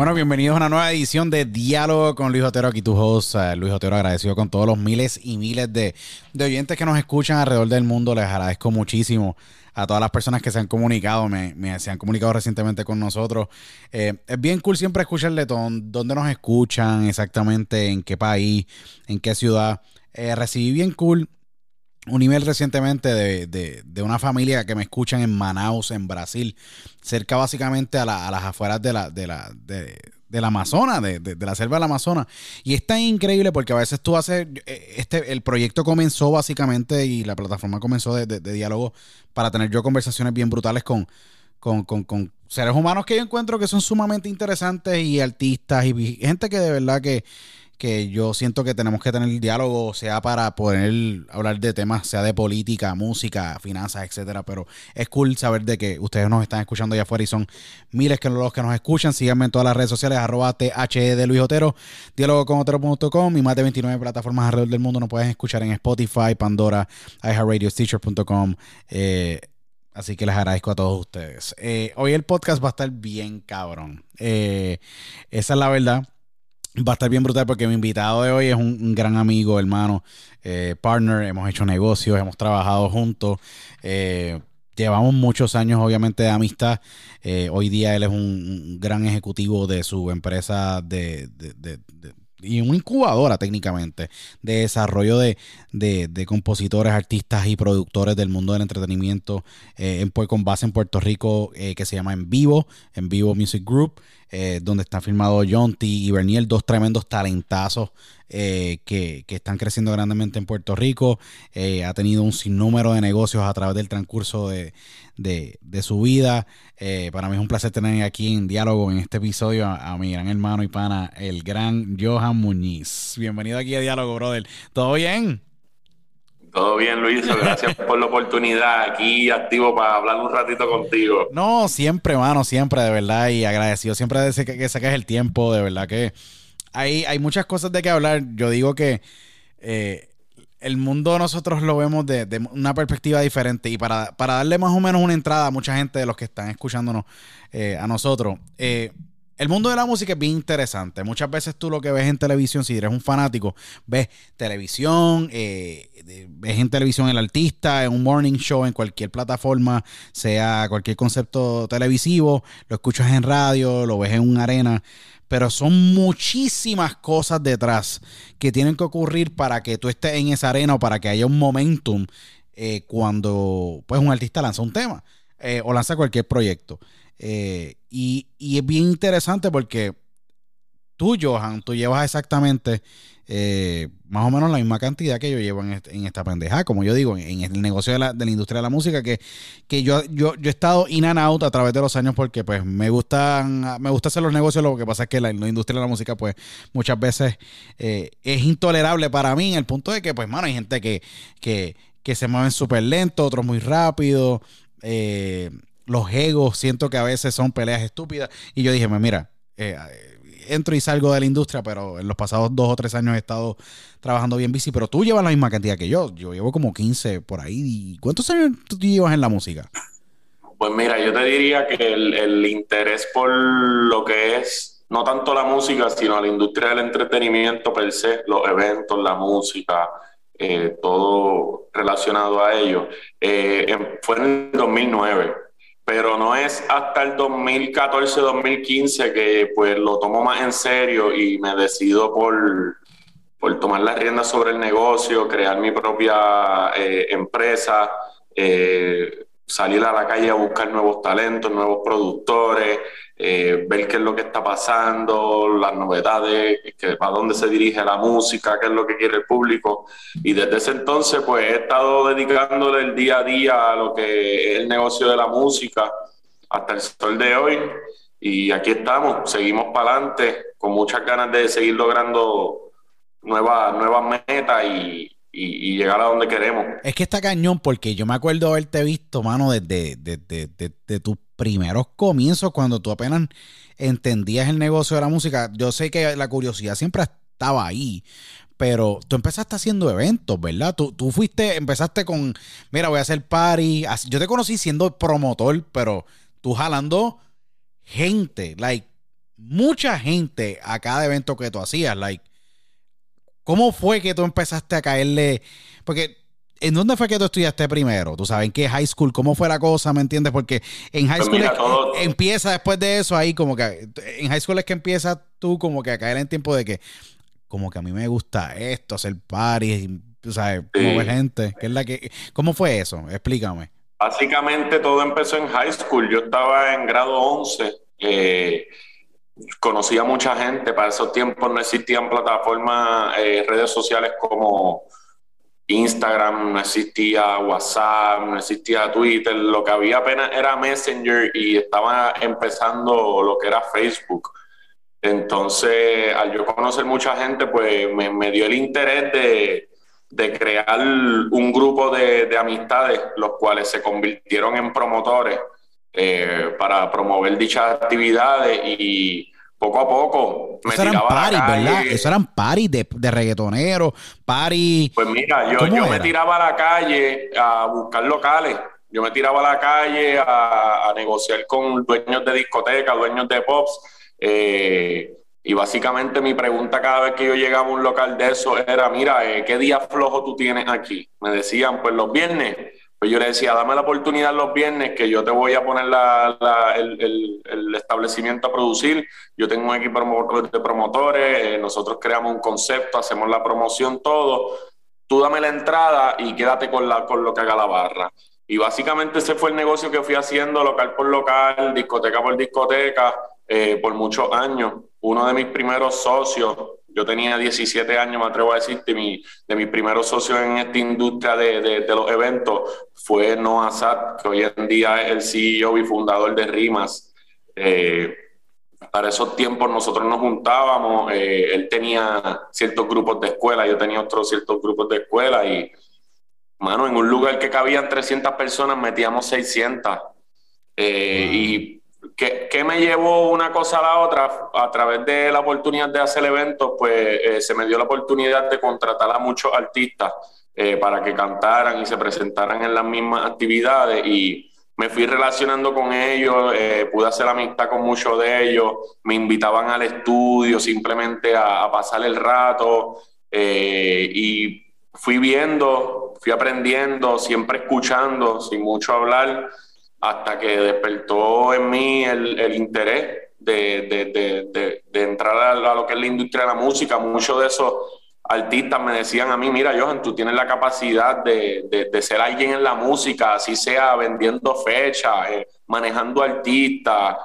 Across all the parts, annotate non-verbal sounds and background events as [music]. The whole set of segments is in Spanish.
Bueno, bienvenidos a una nueva edición de Diálogo con Luis Otero. Aquí tu host, eh, Luis Otero, agradecido con todos los miles y miles de, oyentes que nos escuchan alrededor del mundo. Les agradezco muchísimo a todas las personas que se han comunicado, me, se han comunicado recientemente con nosotros. Eh, es bien cool siempre escucharle dónde nos escuchan exactamente, en qué país, en qué ciudad. Eh, recibí bien cool un email recientemente de, una familia que me escuchan en Manaus, en Brasil, cerca básicamente a, las afueras de la, de la, de, del Amazonas, de, la selva del Amazonas. Y es tan increíble porque a veces tú haces, eh, este, el proyecto comenzó básicamente y la plataforma comenzó de, diálogo para tener yo conversaciones bien brutales con, con, con, seres humanos que yo encuentro que son sumamente interesantes y artistas y gente que de verdad que que yo siento que tenemos que tener el diálogo, sea para poder hablar de temas, sea de política, música, finanzas, etcétera. Pero es cool saber de que ustedes nos están escuchando allá afuera y son miles que los que nos escuchan. Síganme en todas las redes sociales, arroba THE de Luis Otero, diálogo con otero.com y más de 29 plataformas alrededor del mundo. Nos pueden escuchar en Spotify, Pandora, iHeartRadio, eh, Así que les agradezco a todos ustedes. Eh, hoy el podcast va a estar bien cabrón. Eh, esa es la verdad. Va a estar bien brutal porque mi invitado de hoy es un, gran amigo, hermano, eh, partner. Hemos hecho negocios, hemos trabajado juntos. llevamos muchos años, obviamente, de amistad. hoy día él es un, gran ejecutivo de su empresa de, y una incubadora técnicamente de desarrollo de, compositores, artistas y productores del mundo del entretenimiento eh, en, con base en Puerto Rico eh, que se llama En Vivo, En Vivo Music Group, eh, donde están firmados John T. y Berniel, dos tremendos talentazos que, están creciendo grandemente en Puerto Rico. ha tenido un sinnúmero de negocios a través del transcurso de, de, su vida. Eh, para mí es un placer tener aquí en diálogo en este episodio a, mi gran hermano y pana, el gran Johan Muñiz. Bienvenido aquí a Diálogo, brother. ¿Todo bien? Todo bien, Luis. Gracias por la oportunidad. Aquí activo para hablar un ratito contigo. No, siempre, mano, siempre, de verdad. Y agradecido siempre de que, que saques el tiempo. De verdad que hay, hay muchas cosas de que hablar. Yo digo que eh, el mundo nosotros lo vemos de, una perspectiva diferente y para, darle más o menos una entrada a mucha gente de los que están escuchándonos eh, a nosotros, eh, el mundo de la música es bien interesante. Muchas veces tú lo que ves en televisión, si eres un fanático, ves televisión, eh, ves en televisión el artista, en un morning show, en cualquier plataforma, sea cualquier concepto televisivo, lo escuchas en radio, lo ves en una arena pero son muchísimas cosas detrás que tienen que ocurrir para que tú estés en esa arena o para que haya un momentum eh, cuando pues un artista lanza un tema eh, o lanza cualquier proyecto. Y, y, es bien interesante porque tú, Johan, tú llevas exactamente eh, más o menos la misma cantidad que yo llevo en, esta pendeja. Como yo digo, en, el negocio de la, industria de la música, que, que yo, yo, yo, he estado in and out a través de los años porque pues me gustan, me gusta hacer los negocios, lo que pasa es que la, industria de la música pues muchas veces eh, es intolerable para mí en el punto de que pues mano, hay gente que, que, que se mueven súper lento, otros muy rápido. Eh, los egos siento que a veces son peleas estúpidas. Y yo dije, mira, eh, entro y salgo de la industria, pero en los pasados dos o tres años he estado trabajando bien bici, pero tú llevas la misma cantidad que yo. Yo llevo como 15 por ahí. ¿Cuántos años tú llevas en la música? Pues mira, yo te diría que el, interés por lo que es, no tanto la música, sino la industria del entretenimiento per se, los eventos, la música, eh, todo relacionado a ello, eh, fue en el 2009 pero no es hasta el 2014-2015 que pues lo tomo más en serio y me decido por, por tomar las riendas sobre el negocio, crear mi propia eh, empresa, eh, salir a la calle a buscar nuevos talentos, nuevos productores, eh, ver qué es lo que está pasando, las novedades, que, para dónde se dirige la música, qué es lo que quiere el público. Y desde ese entonces, pues he estado dedicándole el día a día a lo que es el negocio de la música hasta el sol de hoy. Y aquí estamos, seguimos para adelante, con muchas ganas de seguir logrando nuevas, nuevas metas y, y, llegar a donde queremos. Es que está cañón porque yo me acuerdo haberte visto, mano, desde, de tus primeros comienzos, cuando tú apenas entendías el negocio de la música. Yo sé que la curiosidad siempre estaba ahí, pero tú empezaste haciendo eventos, ¿verdad? Tú, tú fuiste, empezaste con, mira, voy a hacer party. Yo te conocí siendo promotor, pero tú jalando gente, like, mucha gente a cada evento que tú hacías, like ¿Cómo fue que tú empezaste a caerle? Porque ¿En dónde fue que tú estudiaste primero? ¿Tú sabes en qué high school? ¿Cómo fue la cosa? ¿Me entiendes? Porque en high pues school empieza después de eso ahí como que... En high school es que empieza tú como que a caer en tiempo de que... Como que a mí me gusta esto, hacer parties, tú sabes, como ver gente. es la que, ¿Cómo fue eso? Explícame. Básicamente todo empezó en high school. Yo estaba en grado 11. Eh, conocí a mucha gente, para esos tiempos no existían plataformas, eh, redes sociales como Instagram, no existía WhatsApp, no existía Twitter, lo que había apenas era Messenger y estaba empezando lo que era Facebook. Entonces, al yo conocer mucha gente, pues me, dio el interés de, crear un grupo de, amistades, los cuales se convirtieron en promotores eh, para promover dichas actividades y poco a poco me Eso eran paris, ¿verdad? Eso eran paris de, de reggaetoneros, paris. Pues mira, yo, yo me tiraba a la calle a buscar locales Yo me tiraba a la calle a, negociar con dueños de discotecas, dueños de pops. Eh, y básicamente mi pregunta cada vez que yo llegaba a un local de eso era, mira, eh, ¿qué día flojo tú tienes aquí? Me decían, pues los viernes. Pues yo le decía, dame la oportunidad los viernes que yo te voy a poner el, establecimiento a producir. Yo tengo un equipo de promotores, eh, nosotros creamos un concepto, hacemos la promoción, todo. Tú dame la entrada y quédate con, la, con lo que haga la barra. Y básicamente ese fue el negocio que fui haciendo local por local, discoteca por discoteca, eh, por muchos años. Uno de mis primeros socios, yo tenía 17 años, me atrevo a decirte, mi, de mis primeros socios en esta industria de, de, los eventos fue Noah Sad, que hoy en día es el CEO y fundador de Rimas. Eh, para esos tiempos nosotros nos juntábamos, eh, él tenía ciertos grupos de escuela, yo tenía otros ciertos grupos de escuela y, mano, en un lugar que cabían 300 personas metíamos 600. Eh, y ¿Qué, me llevó una cosa a la otra? A través de la oportunidad de hacer eventos, pues eh, se me dio la oportunidad de contratar a muchos artistas eh, para que cantaran y se presentaran en las mismas actividades y me fui relacionando con ellos, eh, pude hacer amistad con muchos de ellos, me invitaban al estudio simplemente a, a pasar el rato y fui viendo, fui aprendiendo, siempre escuchando, sin mucho hablar hasta que despertó en mí el, interés de, entrar a, lo que es la industria de la música. Muchos de esos artistas me decían a mí, mira, Johan, tú tienes la capacidad de, ser alguien en la música, así sea vendiendo fechas, eh, manejando artistas,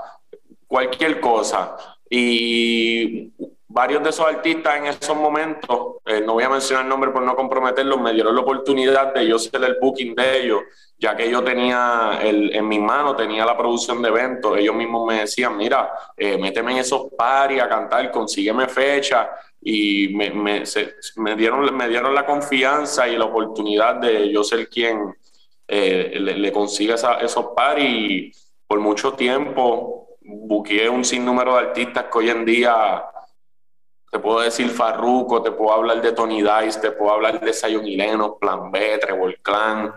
cualquier cosa. Y varios de esos artistas en esos momentos, eh, no voy a mencionar el nombre por no comprometerlos, me dieron la oportunidad de yo ser el booking de ellos ya que yo tenía el, en mis manos, tenía la producción de eventos, ellos mismos me decían, mira, eh, méteme en esos paris a cantar, consígueme fecha, y me, me, dieron, me dieron la confianza y la oportunidad de yo ser quien eh, le, consiga esos paris, y por mucho tiempo buqueé un sinnúmero de artistas que hoy en día te puedo decir Farruko, te puedo hablar de Tony Dice, te puedo hablar de Zion y Plan B, Trevor Clan,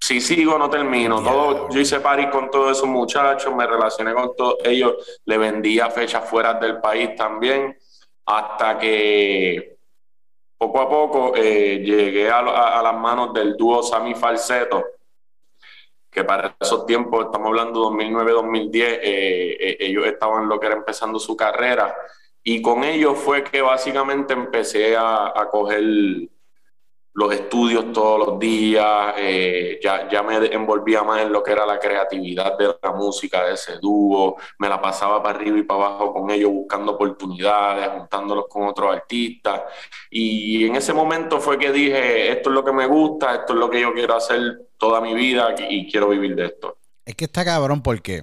si sigo no termino. Todo, yo hice party con todos esos muchachos, me relacioné con todos ellos, le vendía fechas fuera del país también, hasta que poco a poco eh, llegué a, las manos del dúo Sami Falseto, que para esos tiempos, estamos hablando 2009-2010, eh, eh, ellos estaban lo que era empezando su carrera, y con ellos fue que básicamente empecé a, coger los estudios todos los días, eh, ya, ya me envolvía más en lo que era la creatividad de la música de ese dúo, me la pasaba para arriba y para abajo con ellos buscando oportunidades, juntándolos con otros artistas. Y en ese momento fue que dije, esto es lo que me gusta, esto es lo que yo quiero hacer toda mi vida y quiero vivir de esto. Es que está cabrón porque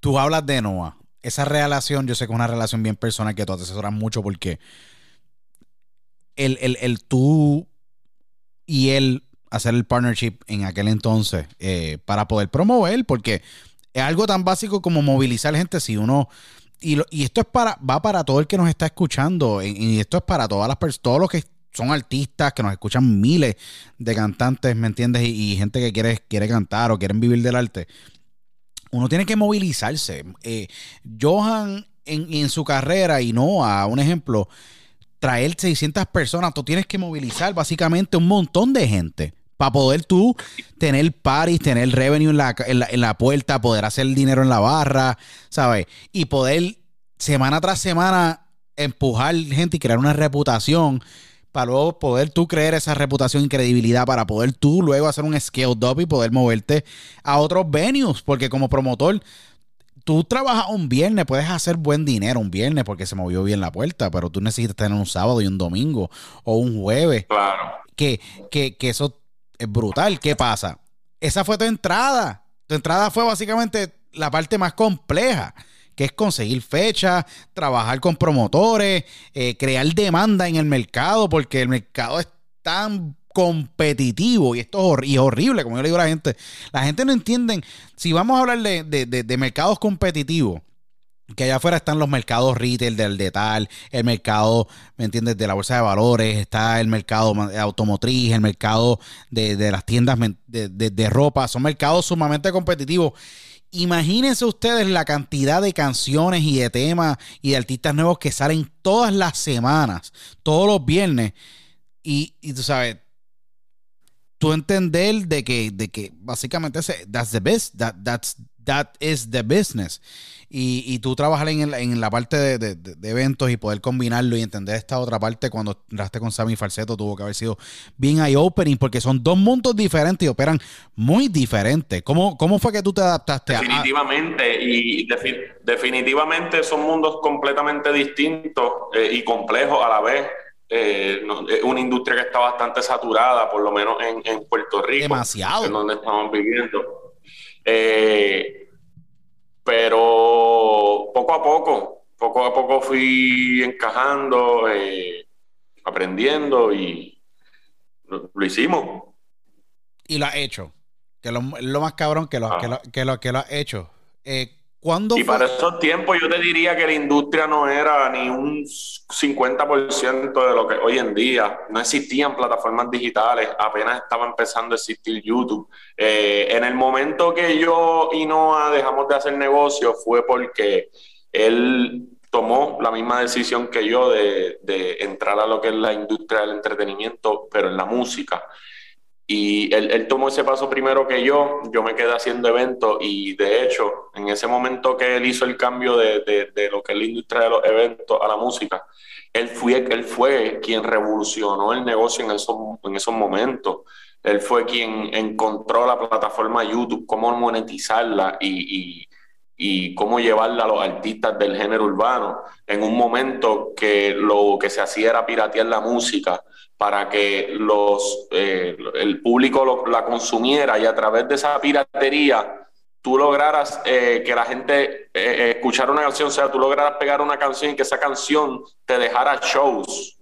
tú hablas de Noah. Esa relación, yo sé que es una relación bien personal que tú asesoras mucho porque el, el, tú y él hacer el partnership en aquel entonces eh, para poder promover, porque es algo tan básico como movilizar gente. Si uno. Y, y esto es para, va para todo el que nos está escuchando, y, esto es para todas las personas, todos los que son artistas, que nos escuchan miles de cantantes, ¿me entiendes? Y, gente que quiere, quiere cantar o quieren vivir del arte. Uno tiene que movilizarse. Eh, Johan en, en, su carrera, y no a un ejemplo, traer 600 personas, tú tienes que movilizar básicamente un montón de gente para poder tú tener paris, tener revenue en la, en la, puerta, poder hacer dinero en la barra, ¿sabes? Y poder semana tras semana empujar gente y crear una reputación para luego poder tú creer esa reputación y credibilidad para poder tú luego hacer un scale up y poder moverte a otros venues, porque como promotor tú trabajas un viernes, puedes hacer buen dinero un viernes porque se movió bien la puerta, pero tú necesitas tener un sábado y un domingo o un jueves. Claro. Que, que, que eso es brutal. ¿Qué pasa? Esa fue tu entrada. Tu entrada fue básicamente la parte más compleja, que es conseguir fechas, trabajar con promotores, eh, crear demanda en el mercado, porque el mercado es tan competitivo y esto es, horrible, como yo le digo a la gente. La gente no entiende, si vamos a hablar de, mercados competitivos, que allá afuera están los mercados retail del detal, el mercado, ¿me entiendes?, de la bolsa de valores, está el mercado automotriz, el mercado de, las tiendas de, de, ropa, son mercados sumamente competitivos. Imagínense ustedes la cantidad de canciones y de temas y de artistas nuevos que salen todas las semanas, todos los viernes. Y, tú sabes, tú entender de que, de que básicamente that's the best, that, that's, that is the business. Y, y tú trabajar en, en la parte de, de, eventos y poder combinarlo y entender esta otra parte cuando entraste con Sammy Falseto tuvo que haber sido bien eye-opening porque son dos mundos diferentes y operan muy diferentes. ¿Cómo, cómo fue que tú te adaptaste definitivamente, y definitivamente son mundos completamente distintos eh, y complejos a la vez. Eh, es una industria que está bastante saturada, por lo menos en, en Puerto Rico. Demasiado. En donde estamos viviendo. Eh, pero poco a poco, poco a poco fui encajando, eh, aprendiendo y lo, hicimos. Y lo has hecho, que lo, lo más cabrón que lo, que lo, que lo, que lo has hecho. Eh, y para esos tiempos yo te diría que la industria no era ni un 50% de lo que hoy en día. No existían plataformas digitales, apenas estaba empezando a existir YouTube. Eh, en el momento que yo y Noah dejamos de hacer negocio fue porque él tomó la misma decisión que yo de, de entrar a lo que es la industria del entretenimiento, pero en la música. Y él, tomó ese paso primero que yo, yo me quedé haciendo eventos y de hecho, en ese momento que él hizo el cambio de, de, lo que es la industria de los eventos a la música, él fue, él fue quien revolucionó el negocio en esos, en esos momentos. Él fue quien encontró la plataforma YouTube, cómo monetizarla y, y, y cómo llevarla a los artistas del género urbano en un momento que lo que se hacía era piratear la música para que los, eh, el público la consumiera y a través de esa piratería tú lograras eh, que la gente eh, escuchara una canción, o sea, tú lograras pegar una canción y que esa canción te dejara shows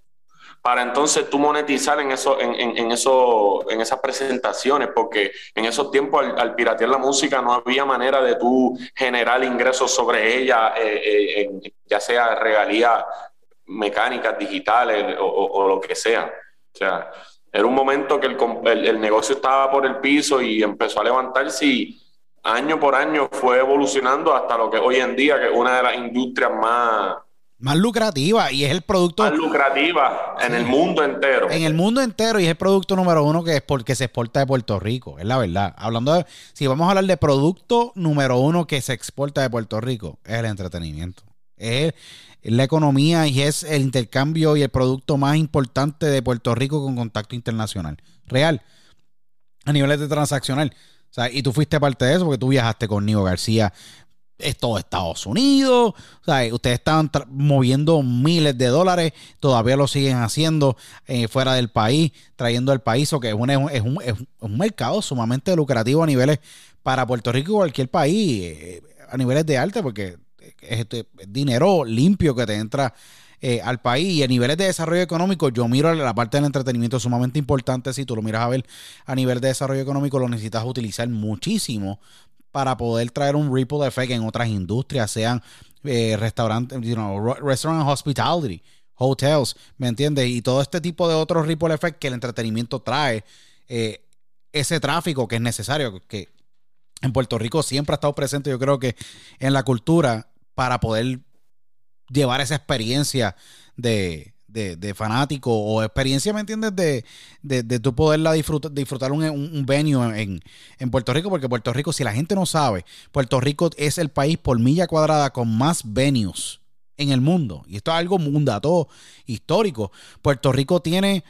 para entonces tú monetizar en eso, en, en, eso, en esas presentaciones, porque en esos tiempos al, piratear la música no había manera de tú generar ingresos sobre ella, ya sea regalías mecánicas, digitales o lo que sea. O sea, era un momento que el, el, negocio estaba por el piso y empezó a levantarse y año por año fue evolucionando hasta lo que hoy en día, que es una de las industrias más... Más lucrativa y es el producto... Más lucrativa en el mundo entero. En el mundo entero y es el producto número uno que es porque se exporta de Puerto Rico, es la verdad. Hablando de... Si vamos a hablar de producto número uno que se exporta de Puerto Rico, es el entretenimiento. Es la economía y es el intercambio y el producto más importante de Puerto Rico con contacto internacional. Real. A niveles de transaccional. O sea, y tú fuiste parte de eso porque tú viajaste con Nico García. Es todo Estados Unidos. O sea, ustedes estaban moviendo miles de dólares. Todavía lo siguen haciendo eh, fuera del país, trayendo al país. O que es un, es, un, es un mercado sumamente lucrativo a niveles para Puerto Rico y cualquier país. Eh, a niveles de arte, porque es este dinero limpio que te entra eh, al país y a niveles de desarrollo económico, yo miro la parte del entretenimiento sumamente importante. Si tú lo miras a ver a nivel de desarrollo económico, lo necesitas utilizar muchísimo para poder traer un ripple effect en otras industrias, sean eh, restaurantes, you know, restaurant hospitality, hotels, ¿me entiendes? Y todo este tipo de otros ripple effect que el entretenimiento trae, eh, ese tráfico que es necesario, que en Puerto Rico siempre ha estado presente, yo creo que en la cultura para poder llevar esa experiencia de, de, fanático o experiencia, ¿me entiendes? De, de, de tú poderla disfrutar, disfrutar un, un, venue en, en, Puerto Rico, porque Puerto Rico, si la gente no sabe, Puerto Rico es el país por milla cuadrada con más venues en el mundo. Y esto es algo, un dato histórico. Puerto Rico tiene,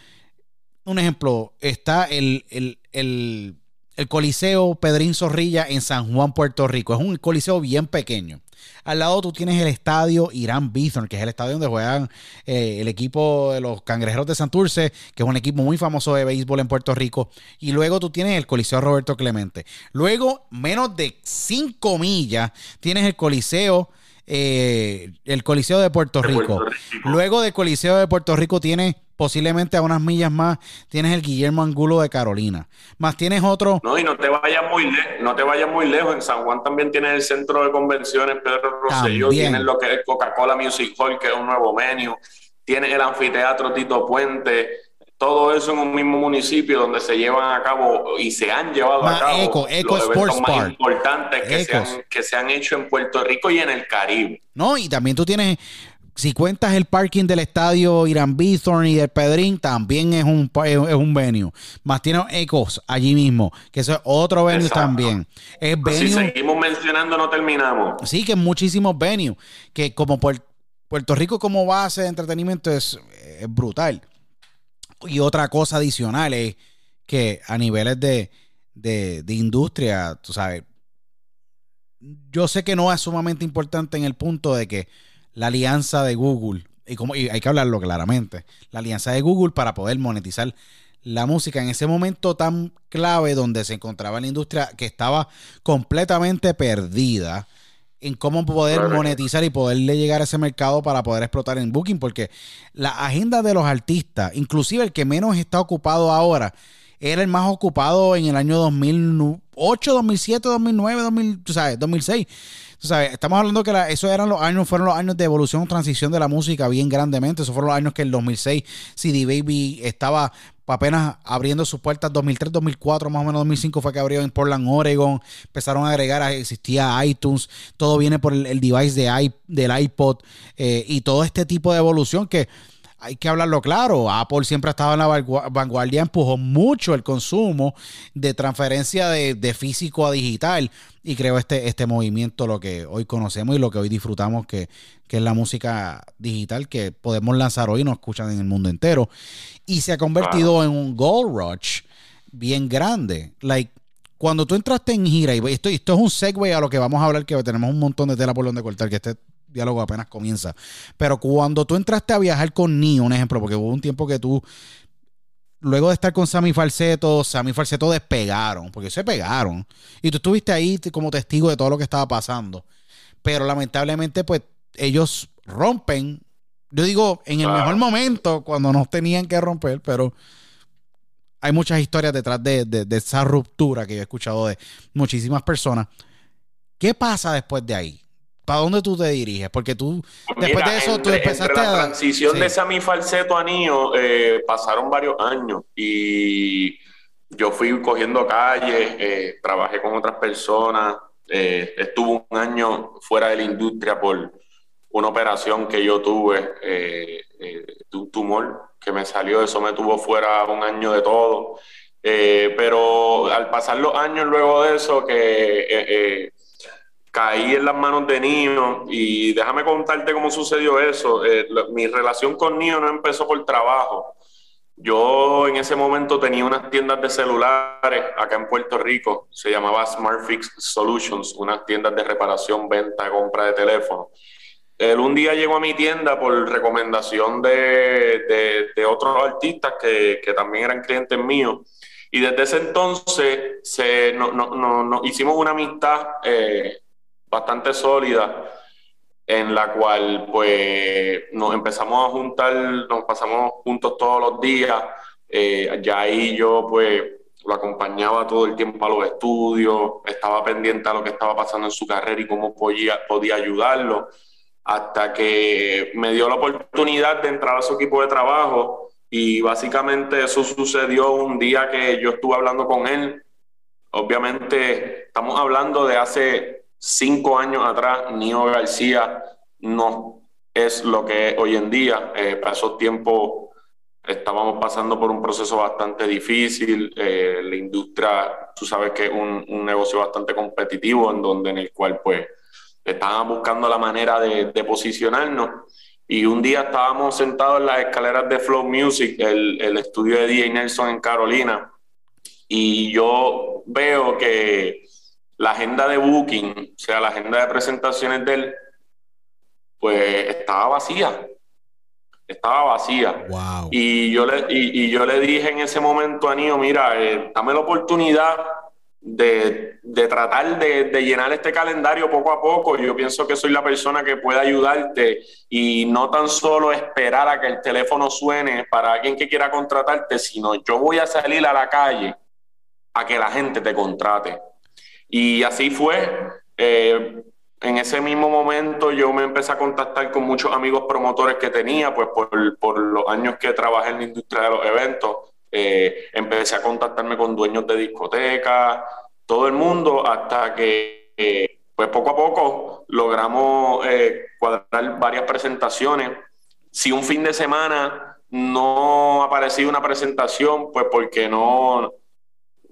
un ejemplo, está el, el, el, el Coliseo Pedrín Zorrilla en San Juan, Puerto Rico. Es un coliseo bien pequeño. Al lado tú tienes el estadio Irán Bithorn, que es el estadio donde juegan eh, el equipo de los Cangrejeros de Santurce, que es un equipo muy famoso de béisbol en Puerto Rico. Y luego tú tienes el Coliseo Roberto Clemente. Luego, menos de 5 millas, tienes el Coliseo. Eh, el Coliseo de Puerto Rico. Luego del Coliseo de Puerto Rico tienes posiblemente a unas millas más tienes el Guillermo Angulo de Carolina. Más tienes otro. No, y no te vayas muy lejos, no te vayas muy lejos. En San Juan también tienes el centro de convenciones Pedro Rosselló, tienes lo que es Coca-Cola Music Hall, que es un nuevo menú, tienes el anfiteatro Tito Puente todo eso en un mismo municipio donde se llevan a cabo y se han llevado a cabo los eventos más importantes que se, han, que se, han, hecho en Puerto Rico y en el Caribe. No, y también tú tienes, si cuentas el parking del estadio Irán Bithorn y del Pedrín, también es un, es un venue. Más tiene Ecos allí mismo, que eso es otro venue también. Es si seguimos mencionando, no terminamos. Sí, que muchísimos venues, que como Puerto Rico como base de entretenimiento es, es brutal. Y otra cosa adicional es que a niveles de, industria, tú sabes, yo sé que no es sumamente importante en el punto de que la alianza de Google, y, como, hay que hablarlo claramente, la alianza de Google para poder monetizar la música en ese momento tan clave donde se encontraba la industria que estaba completamente perdida en cómo poder monetizar y poderle llegar a ese mercado para poder explotar en Booking, porque la agenda de los artistas, inclusive el que menos está ocupado ahora, era el más ocupado en el año 2008, 2007, 2009, 2000, sabes, 2006. Estamos hablando que esos eran los años, fueron los años de evolución transición de la música bien grandemente. Esos fueron los años que en el 2006 CD Baby estaba apenas abriendo sus puertas 2003, 2004, más o menos 2005 fue que abrió en Portland, Oregon. Empezaron a agregar, existía iTunes, todo viene por el, device de del iPod eh, y todo este tipo de evolución que hay que hablarlo claro. Apple siempre ha estado en la vanguardia, empujó mucho el consumo de transferencia de, físico a digital y creo este, este movimiento, lo que hoy conocemos y lo que hoy disfrutamos, que, que es la música digital que podemos lanzar hoy y nos escuchan en el mundo entero. Y se ha convertido en un gold rush bien grande. Like, cuando tú entraste en gira, y esto, esto es un segue a lo que vamos a hablar, que tenemos un montón de tela por donde cortar, que este diálogo apenas comienza. Pero cuando tú entraste a viajar con Nio, un ejemplo, porque hubo un tiempo que tú, luego de estar con Sammy Falseto, Sammy Falseto despegaron, porque se pegaron. Y tú estuviste ahí como testigo de todo lo que estaba pasando. Pero lamentablemente, pues ellos rompen. Yo digo, en el mejor momento, cuando no tenían que romper, pero hay muchas historias detrás de, de esa ruptura que yo he escuchado de muchísimas personas. ¿Qué pasa después de ahí? ¿Para dónde tú te diriges? Porque tú, pues después de eso, tú empezaste la transición de Sammy Falseto a Nio eh, pasaron varios años y yo fui cogiendo calles, eh, trabajé con otras personas, eh, estuve un año fuera de la industria por una operación que yo tuve de un tumor que me salió, eso me tuvo fuera un año de todo. pero al pasar los años luego de eso, que caí en las manos de Nio y déjame contarte cómo sucedió eso. Eh, mi relación con Nio no empezó por trabajo. Yo en ese momento tenía unas tiendas de celulares acá en Puerto Rico, se llamaba SmartFix Solutions, unas tiendas de reparación, venta, compra de teléfono. Él un día llegó a mi tienda por recomendación de, de, otros artistas que, que, también eran clientes míos. Y desde ese entonces se, no, no, hicimos una amistad eh, bastante sólida en la cual pues nos empezamos a juntar, nos pasamos juntos todos los días, eh, ya ahí yo pues lo acompañaba todo el tiempo a los estudios, estaba pendiente a lo que estaba pasando en su carrera y cómo podía, podía ayudarlo, hasta que me dio la oportunidad de entrar a su equipo de trabajo y básicamente eso sucedió un día que yo estuve hablando con él. Obviamente estamos hablando de hace cinco años atrás, Nio García no es lo que es hoy en día. Eh, para esos tiempos estábamos pasando por un proceso bastante difícil. Eh, la industria, tú sabes que es un, negocio bastante competitivo en donde en el cual pues estábamos buscando la manera de, posicionarnos. Y un día estábamos sentados en las escaleras de Flow Music, el, el estudio de DJ Nelson en Carolina, y yo veo que la agenda de booking, o sea, la agenda de presentaciones de él, pues estaba vacía. Estaba vacía. Y, yo le, y, yo le dije en ese momento a Nio, mira, eh, dame la oportunidad de, tratar de, llenar este calendario poco a poco. Yo pienso que soy la persona que puede ayudarte y no tan solo esperar a que el teléfono suene para alguien que quiera contratarte, sino yo voy a salir a la calle a que la gente te contrate. Y así fue. Eh, en ese mismo momento yo me empecé a contactar con muchos amigos promotores que tenía, pues por, por los años que trabajé en la industria de los eventos. Eh, empecé a contactarme con dueños de discotecas, todo el mundo, hasta que eh, pues poco a poco logramos eh, cuadrar varias presentaciones. Si un fin de semana no aparecía una presentación, pues porque no,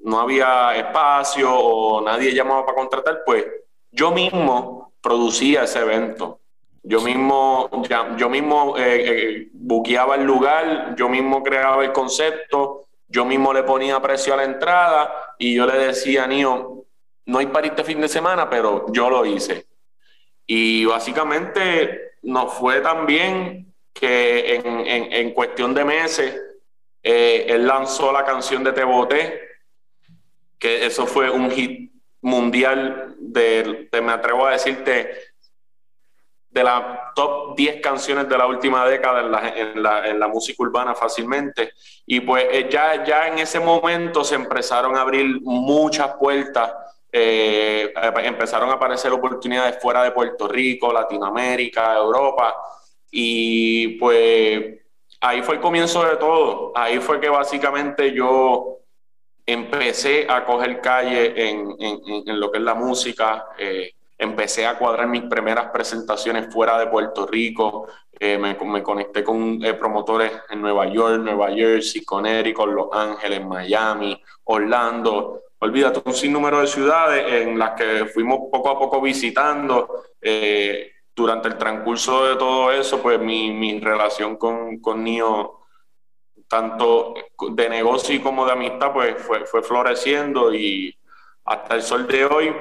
no había espacio o nadie llamaba para contratar, pues yo mismo producía ese evento. Yo mismo, yo mismo eh, eh, buqueaba el lugar, yo mismo creaba el concepto, yo mismo le ponía precio a la entrada y yo le decía, Nio, no hay para este fin de semana, pero yo lo hice. Y básicamente nos fue tan bien que en, cuestión de meses eh, él lanzó la canción de Te Boté, que eso fue un hit mundial de, de me atrevo a decirte, de las top 10 canciones de la última década en la, en la, en la música urbana fácilmente. Y pues eh, ya, ya en ese momento se empezaron a abrir muchas puertas, eh, empezaron a aparecer oportunidades fuera de Puerto Rico, Latinoamérica, Europa. Y pues ahí fue el comienzo de todo. Ahí fue que básicamente yo empecé a coger calle en, lo que es la música. Eh, empecé a cuadrar mis primeras presentaciones fuera de Puerto Rico, eh, me, conecté con eh, promotores en Nueva York, Nueva Jersey, Connecticut, Los Ángeles, Miami, Orlando, olvídate, un sinnúmero de ciudades en las que fuimos poco a poco visitando. Durante el transcurso de todo eso, pues mi, mi relación con, con Nio, tanto de negocio como de amistad, pues fue, fue floreciendo y hasta el sol de hoy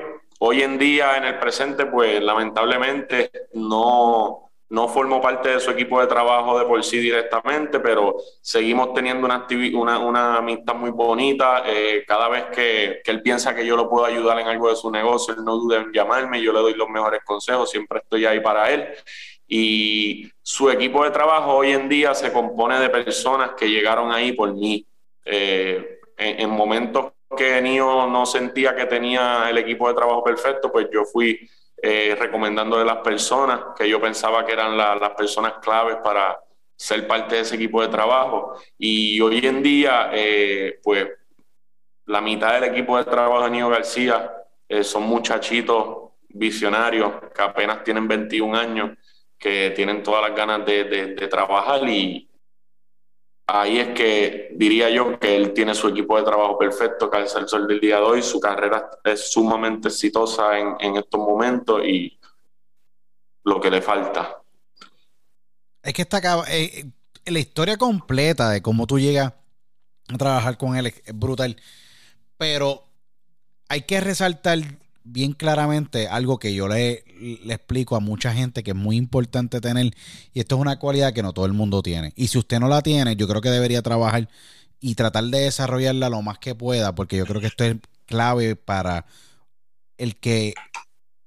Hoy en día, en el presente, pues lamentablemente no, no formo parte de su equipo de trabajo de por sí directamente, pero seguimos teniendo una, una, una amistad muy bonita. Eh, cada vez que, que, él piensa que yo lo puedo ayudar en algo de su negocio, no duda en llamarme, yo le doy los mejores consejos, siempre estoy ahí para él. Y su equipo de trabajo hoy en día se compone de personas que llegaron ahí por mí. Eh, en, en momentos que Nio no sentía que tenía el equipo de trabajo perfecto, pues yo fui eh, recomendándole las personas que yo pensaba que eran las personas claves para ser parte de ese equipo de trabajo. Y hoy en día, eh, pues la mitad del equipo de trabajo de Nio García eh, son muchachitos visionarios que apenas tienen 21 años, que tienen todas las ganas de, de trabajar y, ahí es que diría yo que él tiene su equipo de trabajo perfecto, que es el sol del día de hoy, su carrera es sumamente exitosa en, estos momentos y lo que le falta. Es que está eh, la historia completa de cómo tú llegas a trabajar con él es brutal, pero hay que resaltar bien claramente algo que yo le, explico a mucha gente que es muy importante tener y esto es una cualidad que no todo el mundo tiene. Y si usted no la tiene, yo creo que debería trabajar y tratar de desarrollarla lo más que pueda porque yo creo que esto es clave para el que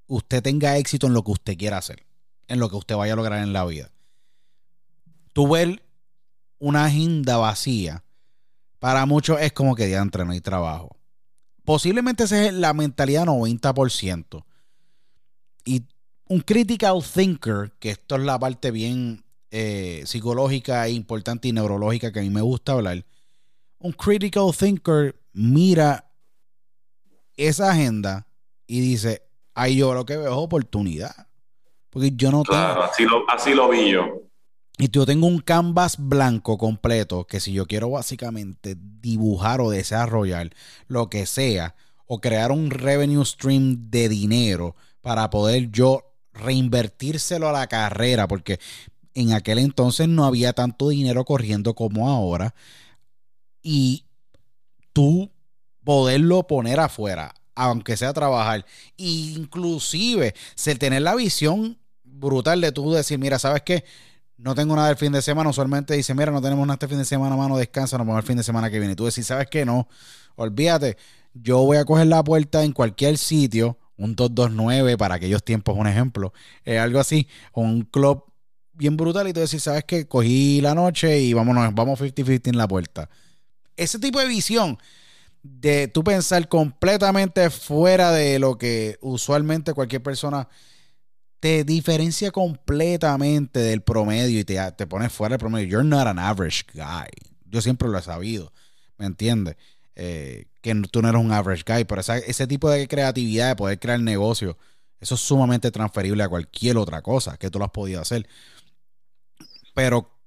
usted tenga éxito en lo que usted quiera hacer, en lo que usted vaya a lograr en la vida. Tú ver una agenda vacía, para muchos es como que ya no hay trabajo Posiblemente esa es la mentalidad 90%. Y un critical thinker, que esto es la parte bien eh, psicológica e importante y neurológica que a mí me gusta hablar. Un critical thinker mira esa agenda y dice, ahí yo lo que veo es oportunidad. Porque yo no tengo... Así lo, así lo vi yo. Y yo tengo un canvas blanco completo que si yo quiero básicamente dibujar o desarrollar lo que sea o crear un revenue stream de dinero para poder yo reinvertírselo a la carrera, porque en aquel entonces no había tanto dinero corriendo como ahora. Y tú poderlo poner afuera, aunque sea trabajar, inclusive tener la visión brutal de tú decir, mira, ¿sabes qué? No tengo nada el fin de semana, usualmente dice, mira, no tenemos nada este fin de semana, mano, descansa, nos vamos el fin de semana que viene. Tú decís, ¿sabes qué? No, olvídate, yo voy a coger la puerta en cualquier sitio, un 229 para aquellos tiempos, un ejemplo, eh, algo así, un club bien brutal y tú decís, sabes que cogí la noche y vámonos, vamos 50-50 en la puerta. Ese tipo de visión de tú pensar completamente fuera de lo que usualmente cualquier persona te diferencia completamente del promedio y te, te pones fuera del promedio. You're not an average guy. Yo siempre lo he sabido, ¿me entiendes? Eh, que tú no eres un average guy, pero ese tipo de creatividad de poder crear negocio, eso es sumamente transferible a cualquier otra cosa que tú lo has podido hacer. Pero,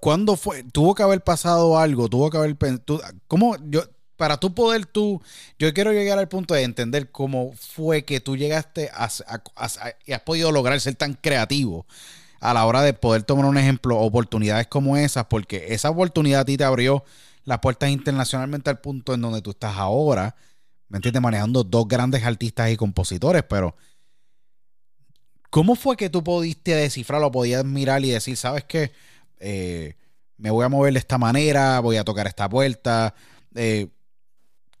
¿cuándo fue? Tuvo que haber pasado algo, tuvo que haber... Tú, ¿Cómo? Yo, para tú poder tú, yo quiero llegar al punto de entender cómo fue que tú llegaste y has podido lograr ser tan creativo a la hora de poder tomar un ejemplo, oportunidades como esas, porque esa oportunidad a ti te abrió las puertas internacionalmente al punto en donde tú estás ahora, ¿me entiendes? Manejando dos grandes artistas y compositores, pero ¿cómo fue que tú pudiste descifrarlo, podías mirar y decir, sabes qué? Eh, me voy a mover de esta manera, voy a tocar esta puerta. Eh,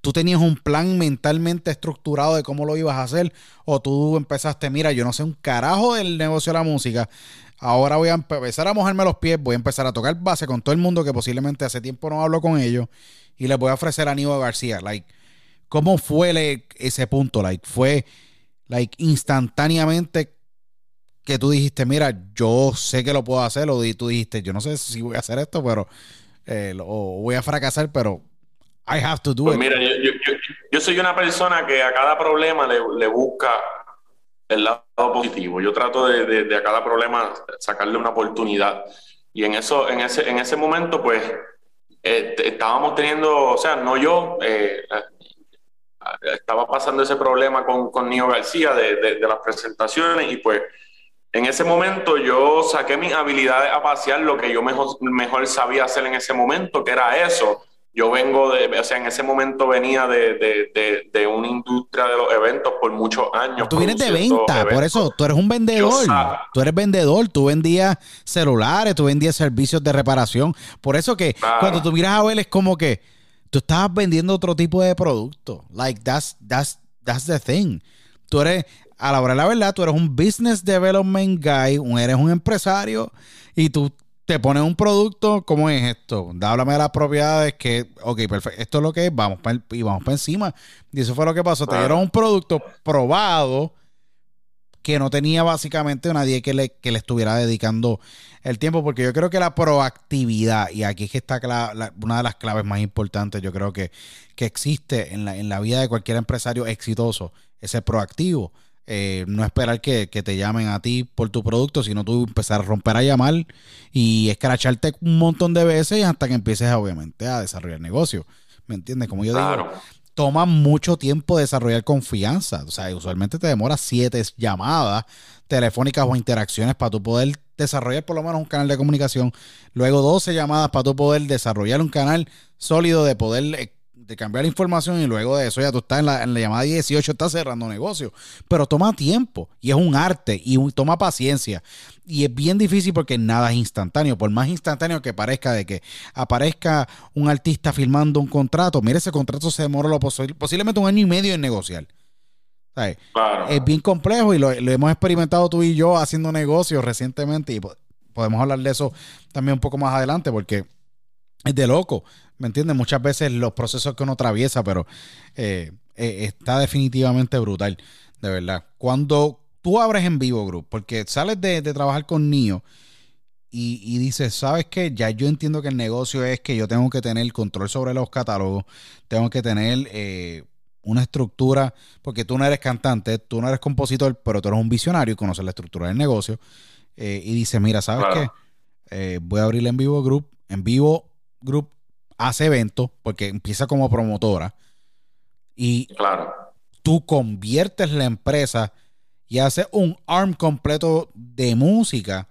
¿Tú tenías un plan mentalmente estructurado de cómo lo ibas a hacer? ¿O tú empezaste, mira, yo no sé un carajo del negocio de la música, Ahora voy a empezar a mojarme los pies, voy a empezar a tocar base con todo el mundo que posiblemente hace tiempo no hablo con ellos y les voy a ofrecer a Aníbal García. Like, ¿cómo fue ese punto? Like, fue like instantáneamente que tú dijiste, mira, yo sé que lo puedo hacer, o tú dijiste, yo no sé si voy a hacer esto, pero eh, o voy a fracasar, pero I have to do pues it. Mira, yo, soy una persona que a cada problema le, le busca el lado positivo. Yo trato de, de, a cada problema sacarle una oportunidad. Y en, eso, en, ese, en ese momento, pues, eh, estábamos teniendo, o sea, no yo, eh, estaba pasando ese problema con, con Nio García de, de, las presentaciones y pues en ese momento yo saqué mis habilidades a pasear lo que yo mejor, mejor sabía hacer en ese momento, que era eso, yo vengo de, o sea, en ese momento venía de, de, de, una industria de los eventos por muchos años. Tú vienes de venta, por eso tú eres un vendedor. Tú eres vendedor, tú vendías celulares, tú vendías servicios de reparación. Por eso que cuando tú miras a ver es como que tú estabas vendiendo otro tipo de producto. Like, that's, that's, that's the thing. Tú eres, a la hora de la verdad, tú eres un business development guy, eres un empresario y tú te pones un producto, ¿cómo es esto? Háblame de las propiedades que, ok, perfecto, esto es lo que es, vamos y vamos para encima. Y eso fue lo que pasó. Te dieron un producto probado que no tenía básicamente nadie que le, que le estuviera dedicando el tiempo, porque yo creo que la proactividad, y aquí es que está una de las claves más importantes, yo creo que, que existe en la, en la vida de cualquier empresario exitoso, es ser proactivo. Eh, no esperar que, te llamen a ti por tu producto, sino tú empezar a romper a llamar y escracharte un montón de veces hasta que empieces, obviamente, a desarrollar negocio. ¿Me entiendes? Como yo digo, toma mucho tiempo desarrollar confianza. O sea, usualmente te demora siete llamadas telefónicas o interacciones para tú poder desarrollar por lo menos un canal de comunicación. Luego 12 llamadas para tú poder desarrollar un canal sólido de poder de cambiar la información y luego de eso ya tú estás en la, en la llamada 18, estás cerrando negocio. Pero toma tiempo y es un arte y toma paciencia. Y es bien difícil porque nada es instantáneo. Por más instantáneo que parezca de que aparezca un artista firmando un contrato, mire, ese contrato se demora lo posiblemente un año y medio en negociar. Es bien complejo y lo, lo, hemos experimentado tú y yo haciendo negocios recientemente y podemos hablar de eso también un poco más adelante porque es de loco. ¿Me entiendes? Muchas veces los procesos que uno atraviesa, pero eh, eh, está definitivamente brutal, de verdad. Cuando tú abres en vivo, Group, porque sales de, trabajar con Nio y, dices, ¿sabes qué? Ya yo entiendo que el negocio es que yo tengo que tener control sobre los catálogos, tengo que tener eh, una estructura, porque tú no eres cantante, tú no eres compositor, pero tú eres un visionario y conoces la estructura del negocio. y dices, mira, ¿sabes qué? voy a abrir en vivo Group, en vivo Group hace eventos, porque empieza como promotora, y claro. tú conviertes la empresa y haces un arm completo de música,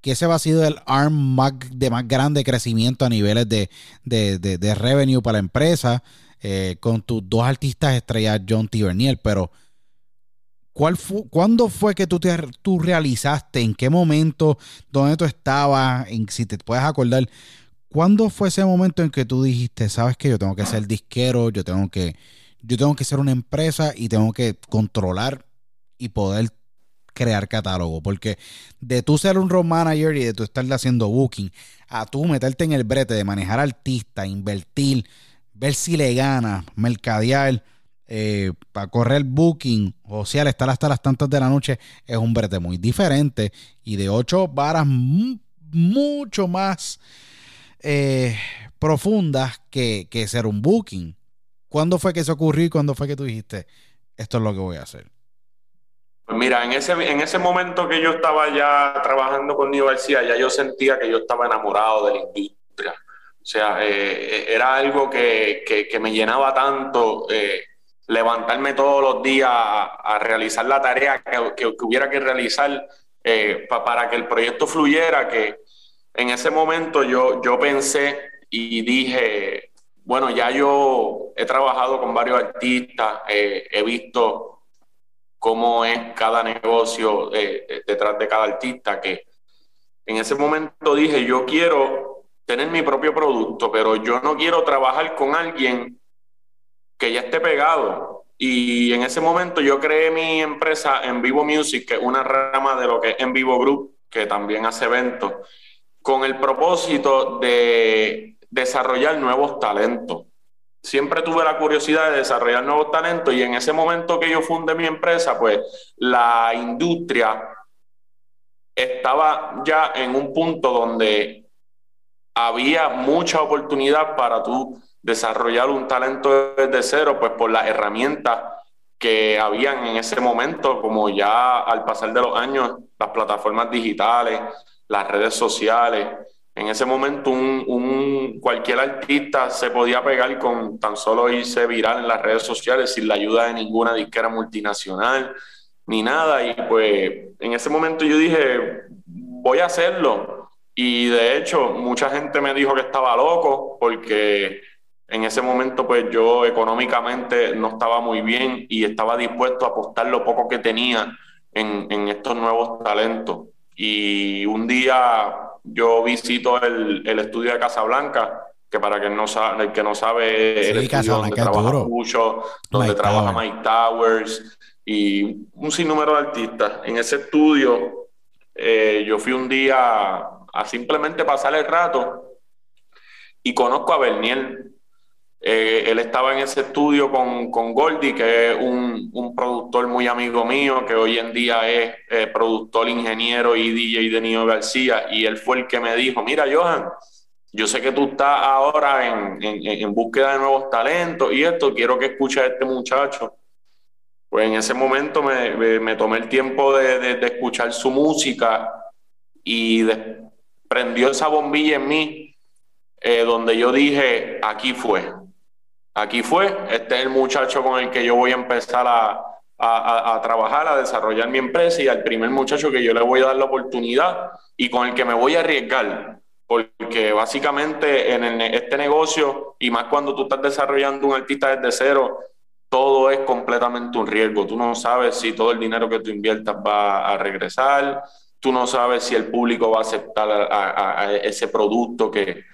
que ese va a ser el arm de más grande crecimiento a niveles de, de, revenue para la empresa, eh, con tus dos artistas estrellas, John T. Bernier, pero... ¿Cuál ¿Cuándo fue que tú, te, tú realizaste? ¿En qué momento? ¿Dónde tú estabas? En, si te puedes acordar, ¿cuándo fue ese momento en que tú dijiste, sabes que yo tengo que ser disquero, yo tengo que, yo tengo que ser una empresa y tengo que controlar y poder crear catálogo? Porque de tú ser un road manager y de tú estarle haciendo booking, a tú meterte en el brete de manejar artistas, invertir, ver si le gana, mercadear, eh, para correr booking, o sea, estar hasta las tantas de la noche, es un brete muy diferente y de ocho varas mucho más eh, profundas que, que, ser un booking. ¿Cuándo fue que se ocurrió y cuándo fue que tú dijiste, esto es lo que voy a hacer? Pues mira, en ese, en ese momento que yo estaba ya trabajando con Nio García, ya yo sentía que yo estaba enamorado de la industria. O sea, eh, era algo que, que, que, me llenaba tanto. Eh, levantarme todos los días a, realizar la tarea que, hubiera que realizar para que el proyecto fluyera, que en ese momento yo, yo pensé y dije, bueno, ya yo he trabajado con varios artistas, eh, he visto cómo es cada negocio eh, detrás de cada artista, que en ese momento dije, yo quiero tener mi propio producto, pero yo no quiero trabajar con alguien que ya esté pegado. Y en ese momento yo creé mi empresa En Vivo Music, que es una rama de lo que es En Vivo Group, que también hace eventos, con el propósito de desarrollar nuevos talentos. Siempre tuve la curiosidad de desarrollar nuevos talentos y en ese momento que yo fundé mi empresa, pues la industria estaba ya en un punto donde había mucha oportunidad para tú desarrollar un talento desde cero, pues por las herramientas que habían en ese momento, como ya al pasar de los años, las plataformas digitales, las redes sociales. En ese momento, un, cualquier artista se podía pegar con tan solo irse viral en las redes sociales sin la ayuda de ninguna disquera multinacional ni nada. Y pues en ese momento yo dije, voy a hacerlo. Y de hecho, mucha gente me dijo que estaba loco porque en ese momento pues yo económicamente no estaba muy bien y estaba dispuesto a apostar lo poco que tenía en, estos nuevos talentos. Y un día yo visito el, estudio de Casablanca, que para quien no sabe, el que no sabe, el estudio donde trabaja mucho, donde trabaja Mike Towers y un sinnúmero de artistas. En ese estudio eh, yo fui un día a simplemente pasar el rato y conozco a Berniel, eh, él estaba en ese estudio con, con Goldie, que es un, productor muy amigo mío, que hoy en día es eh, productor, ingeniero y DJ de Nio García, y él fue el que me dijo, mira Johan, yo sé que tú estás ahora en, en, búsqueda de nuevos talentos y esto, quiero que escuches a este muchacho. Pues en ese momento me, me, tomé el tiempo de, de, escuchar su música y prendió esa bombilla en mí, eh, donde yo dije, aquí fue aquí fue, este es el muchacho con el que yo voy a empezar a, trabajar, a desarrollar mi empresa y al primer muchacho que yo le voy a dar la oportunidad y con el que me voy a arriesgar. Porque básicamente en este negocio, y más cuando tú estás desarrollando un artista desde cero, todo es completamente un riesgo. Tú no sabes si todo el dinero que tú inviertas va a regresar, tú no sabes si el público va a aceptar a, ese producto que,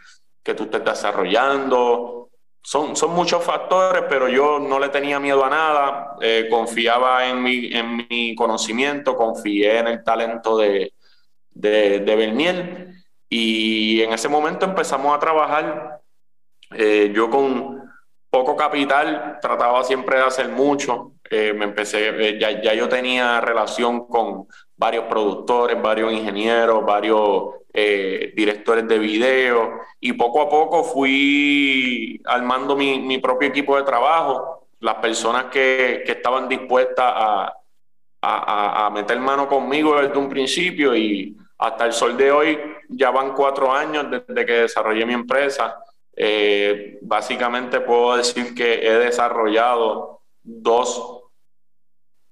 que tú estés desarrollando son, son muchos factores, pero yo no le tenía miedo a nada, eh, confiaba en mi, en mi conocimiento, confié en el talento de, de, de Berniel y en ese momento empezamos a trabajar. Eh, yo con poco capital trataba siempre de hacer mucho. Eh, me empecé, ya, ya, yo tenía relación con varios productores, varios ingenieros, varios eh, directores de video y poco a poco fui armando mi, propio equipo de trabajo, las personas que, estaban dispuestas a, a, meter mano conmigo desde un principio y hasta el sol de hoy ya van cuatro años desde que desarrollé mi empresa. Eh, básicamente puedo decir que he desarrollado dos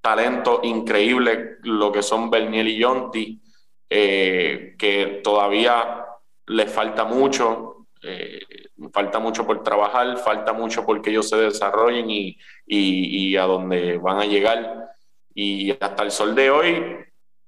talentos increíbles, lo que son Berniel y Yonti, eh, que todavía les falta mucho, eh, falta mucho por trabajar, falta mucho porque ellos se desarrollen y, y, a dónde van a llegar. Y hasta el sol de hoy,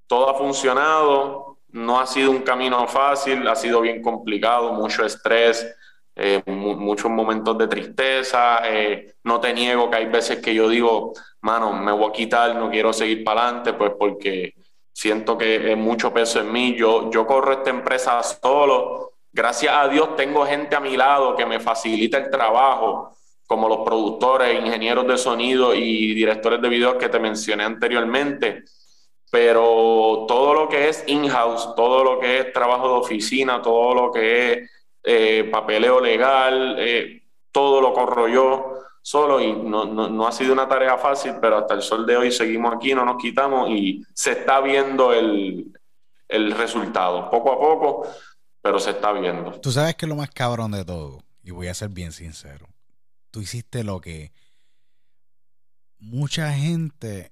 todo ha funcionado, no ha sido un camino fácil, ha sido bien complicado, mucho estrés, eh, muchos momentos de tristeza. Eh, no te niego que hay veces que yo digo, mano, me voy a quitar, no quiero seguir para adelante, pues porque siento que es mucho peso en mí. Yo, yo corro esta empresa solo. Gracias a Dios tengo gente a mi lado que me facilita el trabajo, como los productores, ingenieros de sonido y directores de video que te mencioné anteriormente pero todo lo que es in-house, todo lo que es trabajo de oficina, todo lo que es eh, papeleo legal, eh, todo lo corro yo solo y no, no, ha sido una tarea fácil, pero hasta el sol de hoy seguimos aquí, no nos quitamos y se está viendo el, el resultado, poco a poco, pero se está viendo. Tú sabes que lo más cabrón de todo, y voy a ser bien sincero, tú hiciste lo que mucha gente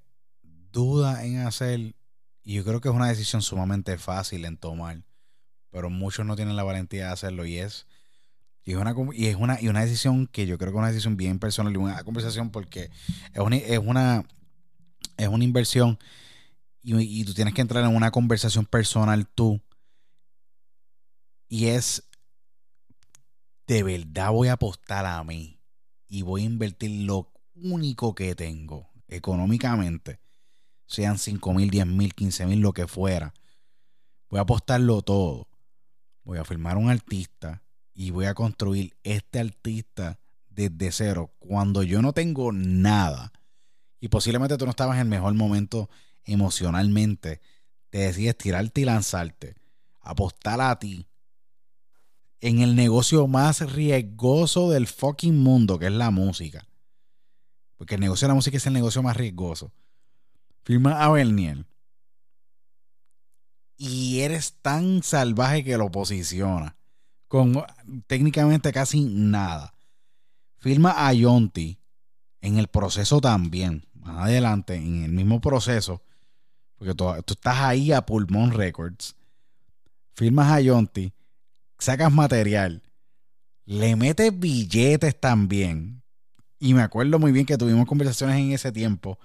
duda en hacer, y yo creo que es una decisión sumamente fácil en tomar, pero muchos no tienen la valentía de hacerlo y es y es una y es una y una decisión que yo creo que es una decisión bien personal y una conversación porque es una es una es una inversión y, y tú tienes que entrar en una conversación personal tú y es de verdad voy a apostar a mí y voy a invertir lo único que tengo económicamente sean 5 mil, 10 mil, 15 mil, lo que fuera. Voy a apostarlo todo. Voy a firmar un artista y voy a construir este artista desde cero. Cuando yo no tengo nada y posiblemente tú no estabas en el mejor momento emocionalmente, te decides tirarte y lanzarte, apostar a ti en el negocio más riesgoso del fucking mundo, que es la música. Porque el negocio de la música es el negocio más riesgoso firma a Bernier y eres tan salvaje que lo posiciona con técnicamente casi nada. Firma a Yonti en el proceso también, más adelante, en el mismo proceso, porque tú, estás ahí a Pulmón Records, firmas a Yonti, sacas material, le metes billetes también. Y me acuerdo muy bien que tuvimos conversaciones en ese tiempo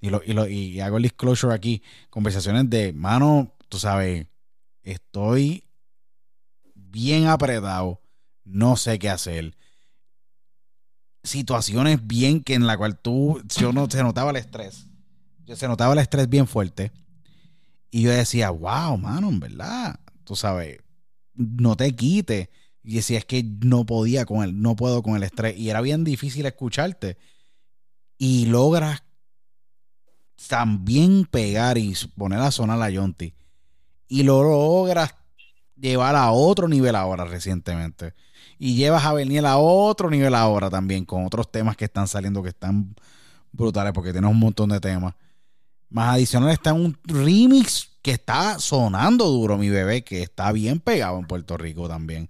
y, lo, y, lo, y hago el disclosure aquí, conversaciones de, mano, tú sabes, estoy bien apretado, no sé qué hacer. Situaciones bien que en la cual tú, yo no, se notaba el estrés. Yo se notaba el estrés bien fuerte. Y yo decía, wow, mano, en verdad, tú sabes, no te quites. Y decía, es que no podía con el, no puedo con el estrés. Y era bien difícil escucharte. Y logras también pegar y poner a sonar la Yonti. Y lo logras llevar a otro nivel ahora recientemente. Y llevas a Berniel a otro nivel ahora también, con otros temas que están saliendo que están brutales, porque tienes un montón de temas. Más adicional está un remix que está sonando duro, mi bebé, que está bien pegado en Puerto Rico también.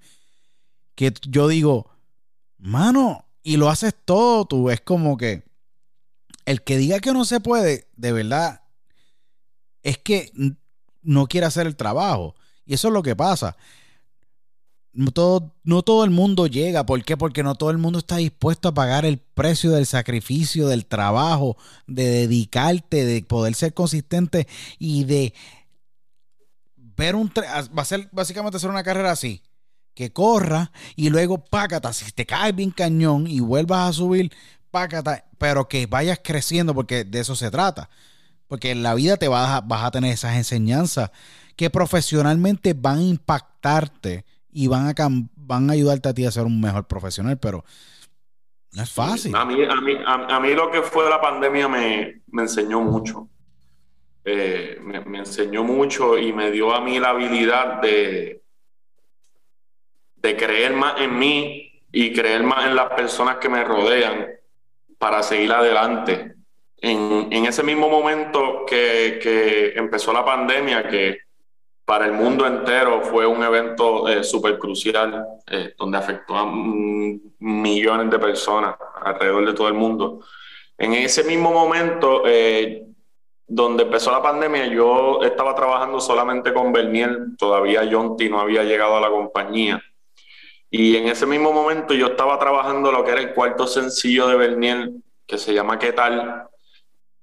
Que yo digo, mano, y lo haces todo tú, es como que el que diga que no se puede, de verdad, es que no quiere hacer el trabajo. Y eso es lo que pasa. No todo, no todo el mundo llega. ¿Por qué? Porque no todo el mundo está dispuesto a pagar el precio del sacrificio, del trabajo, de dedicarte, de poder ser consistente y de ver un... Va a ser básicamente hacer una carrera así. Que corra y luego págata. Si te caes bien cañón y vuelvas a subir, pero que vayas creciendo porque de eso se trata. Porque en la vida te vas a, vas a tener esas enseñanzas que profesionalmente van a impactarte y van a, van a ayudarte a ti a ser un mejor profesional, pero no es fácil. A mí, a mí, a, mí lo que fue la pandemia me, me enseñó mucho. Eh, me, me, enseñó mucho y me dio a mí la habilidad de, de creer más en mí y creer más en las personas que me rodean para seguir adelante. En, en ese mismo momento que, que, empezó la pandemia, que para el mundo entero fue un evento eh, súper crucial, eh, donde afectó a millones de personas alrededor de todo el mundo. En ese mismo momento, eh, donde empezó la pandemia, yo estaba trabajando solamente con Bernier, todavía Jonty no había llegado a la compañía. Y en ese mismo momento yo estaba trabajando lo que era el cuarto sencillo de Bernier, que se llama ¿Qué tal?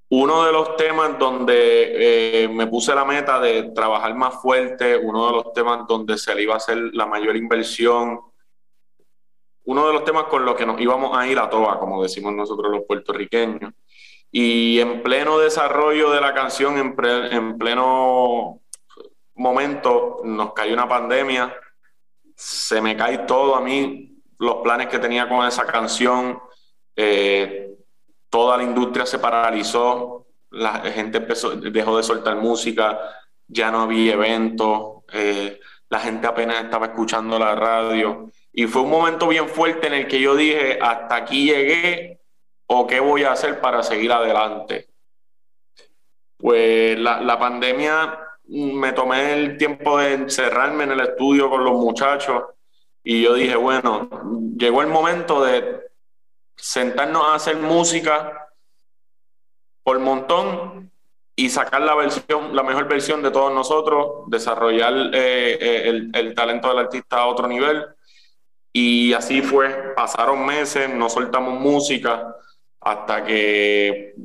Uno de los temas donde eh, me puse la meta de trabajar más fuerte, uno de los temas donde se le iba a hacer la mayor inversión, uno de los temas con los que nos íbamos a ir a toa, como decimos nosotros los puertorriqueños. Y en pleno desarrollo de la canción, en, en pleno momento, nos cayó una pandemia, se me cae todo a mí, los planes que tenía con esa canción. Eh, toda la industria se paralizó, la gente empezó, dejó de soltar música, ya no había eventos, eh, la gente apenas estaba escuchando la radio. Y fue un momento bien fuerte en el que yo dije, hasta aquí llegué o qué voy a hacer para seguir adelante. Pues la, la pandemia me tomé el tiempo de encerrarme en el estudio con los muchachos y yo dije, bueno, llegó el momento de sentarnos a hacer música por montón y sacar la versión, la mejor versión de todos nosotros, desarrollar eh, eh, el, talento del artista a otro nivel. Y así fue, pasaron meses, no soltamos música hasta que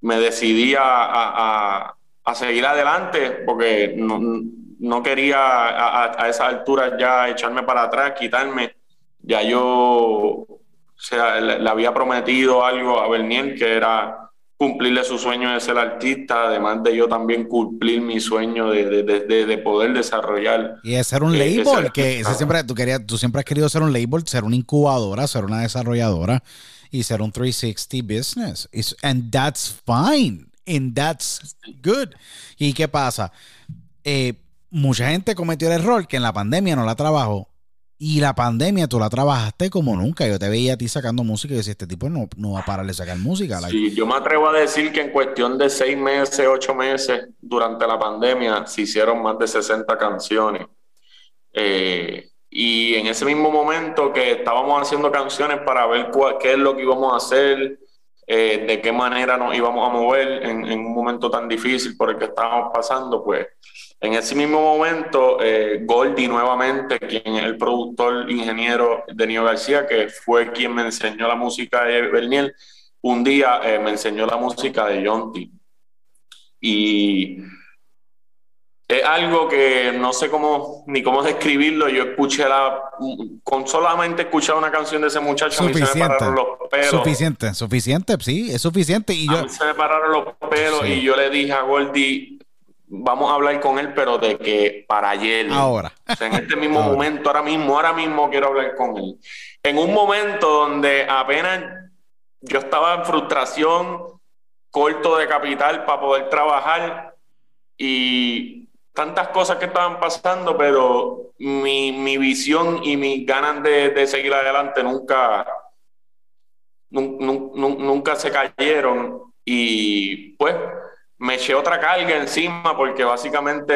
me decidí a, seguir adelante porque no, quería a, a esa altura ya echarme para atrás, quitarme. Ya yo sea, le, había prometido algo a Bernier que era cumplirle su sueño de ser artista, además de yo también cumplir mi sueño de, de, de, poder desarrollar. Y de ser un eh, label, que ese siempre, tú, querías, tú siempre has querido ser un label, ser una incubadora, ser una desarrolladora y ser un 360 business. and that's fine. And that's good. ¿Y qué pasa? Eh, mucha gente cometió el error que en la pandemia no la trabajó y la pandemia tú la trabajaste como nunca. Yo te veía a ti sacando música y decía, este tipo no, no va a parar de sacar música. Sí, yo me atrevo a decir que en cuestión de seis meses, ocho meses, durante la pandemia, se hicieron más de 60 canciones. Eh, y en ese mismo momento que estábamos haciendo canciones para ver qué es lo que íbamos a hacer, eh, de qué manera nos íbamos a mover en un momento tan difícil por el que estábamos pasando, pues en ese mismo momento, eh, Goldie nuevamente, quien es el productor ingeniero de Nio García, que fue quien me enseñó la música de Berniel, un día eh, me enseñó la música de Yonti. Y es algo que no sé cómo ni cómo describirlo. Yo escuché la. Con solamente escuchar una canción de ese muchacho, a mí se me pararon los pelos. Suficiente, suficiente, sí, es suficiente. Y yo... mí se me pararon los pelos y yo le dije a Goldie vamos a hablar con él, pero de que para ayer. Ahora. O sea, en este mismo momento, ahora mismo, ahora mismo quiero hablar con él. En un momento donde apenas yo estaba en frustración, corto de capital para poder trabajar y tantas cosas que estaban pasando, pero mi, mi visión y mis ganas de, de seguir adelante nunca, nunca se cayeron. Y pues me eché otra carga encima porque básicamente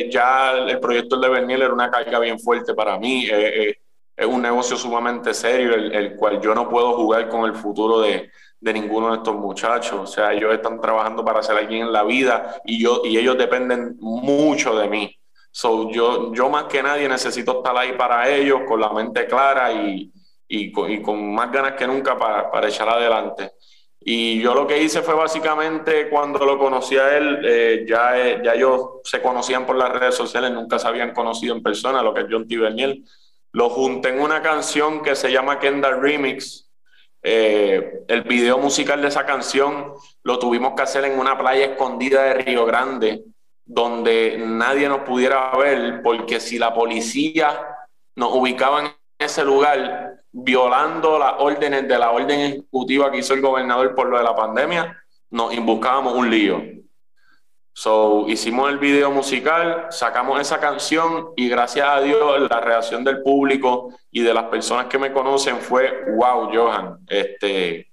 eh, ya el proyecto de Berniel era una carga bien fuerte para mí. Eh, eh, es un negocio sumamente serio, el, cual yo no puedo jugar con el futuro de, de, ninguno de estos muchachos. O sea, ellos están trabajando para ser alguien en la vida y, yo, y ellos dependen mucho de mí. So, yo, yo más que nadie necesito estar ahí para ellos, con la mente clara y, y, con, y con, más ganas que nunca para, para echar adelante. Y yo lo que hice fue básicamente cuando lo conocí a él, eh, ya, eh, ya ellos se conocían por las redes sociales, nunca se habían conocido en persona, lo que es John T. Berniel. Lo junté en una canción que se llama Kendall Remix. Eh, el video musical de esa canción lo tuvimos que hacer en una playa escondida de Río Grande, donde nadie nos pudiera ver, porque si la policía nos ubicaba en ese lugar, violando las órdenes de la orden ejecutiva que hizo el gobernador por lo de la pandemia, nos buscábamos un lío. So, hicimos el video musical, sacamos esa canción y gracias a Dios la reacción del público y de las personas que me conocen fue, wow, Johan, este,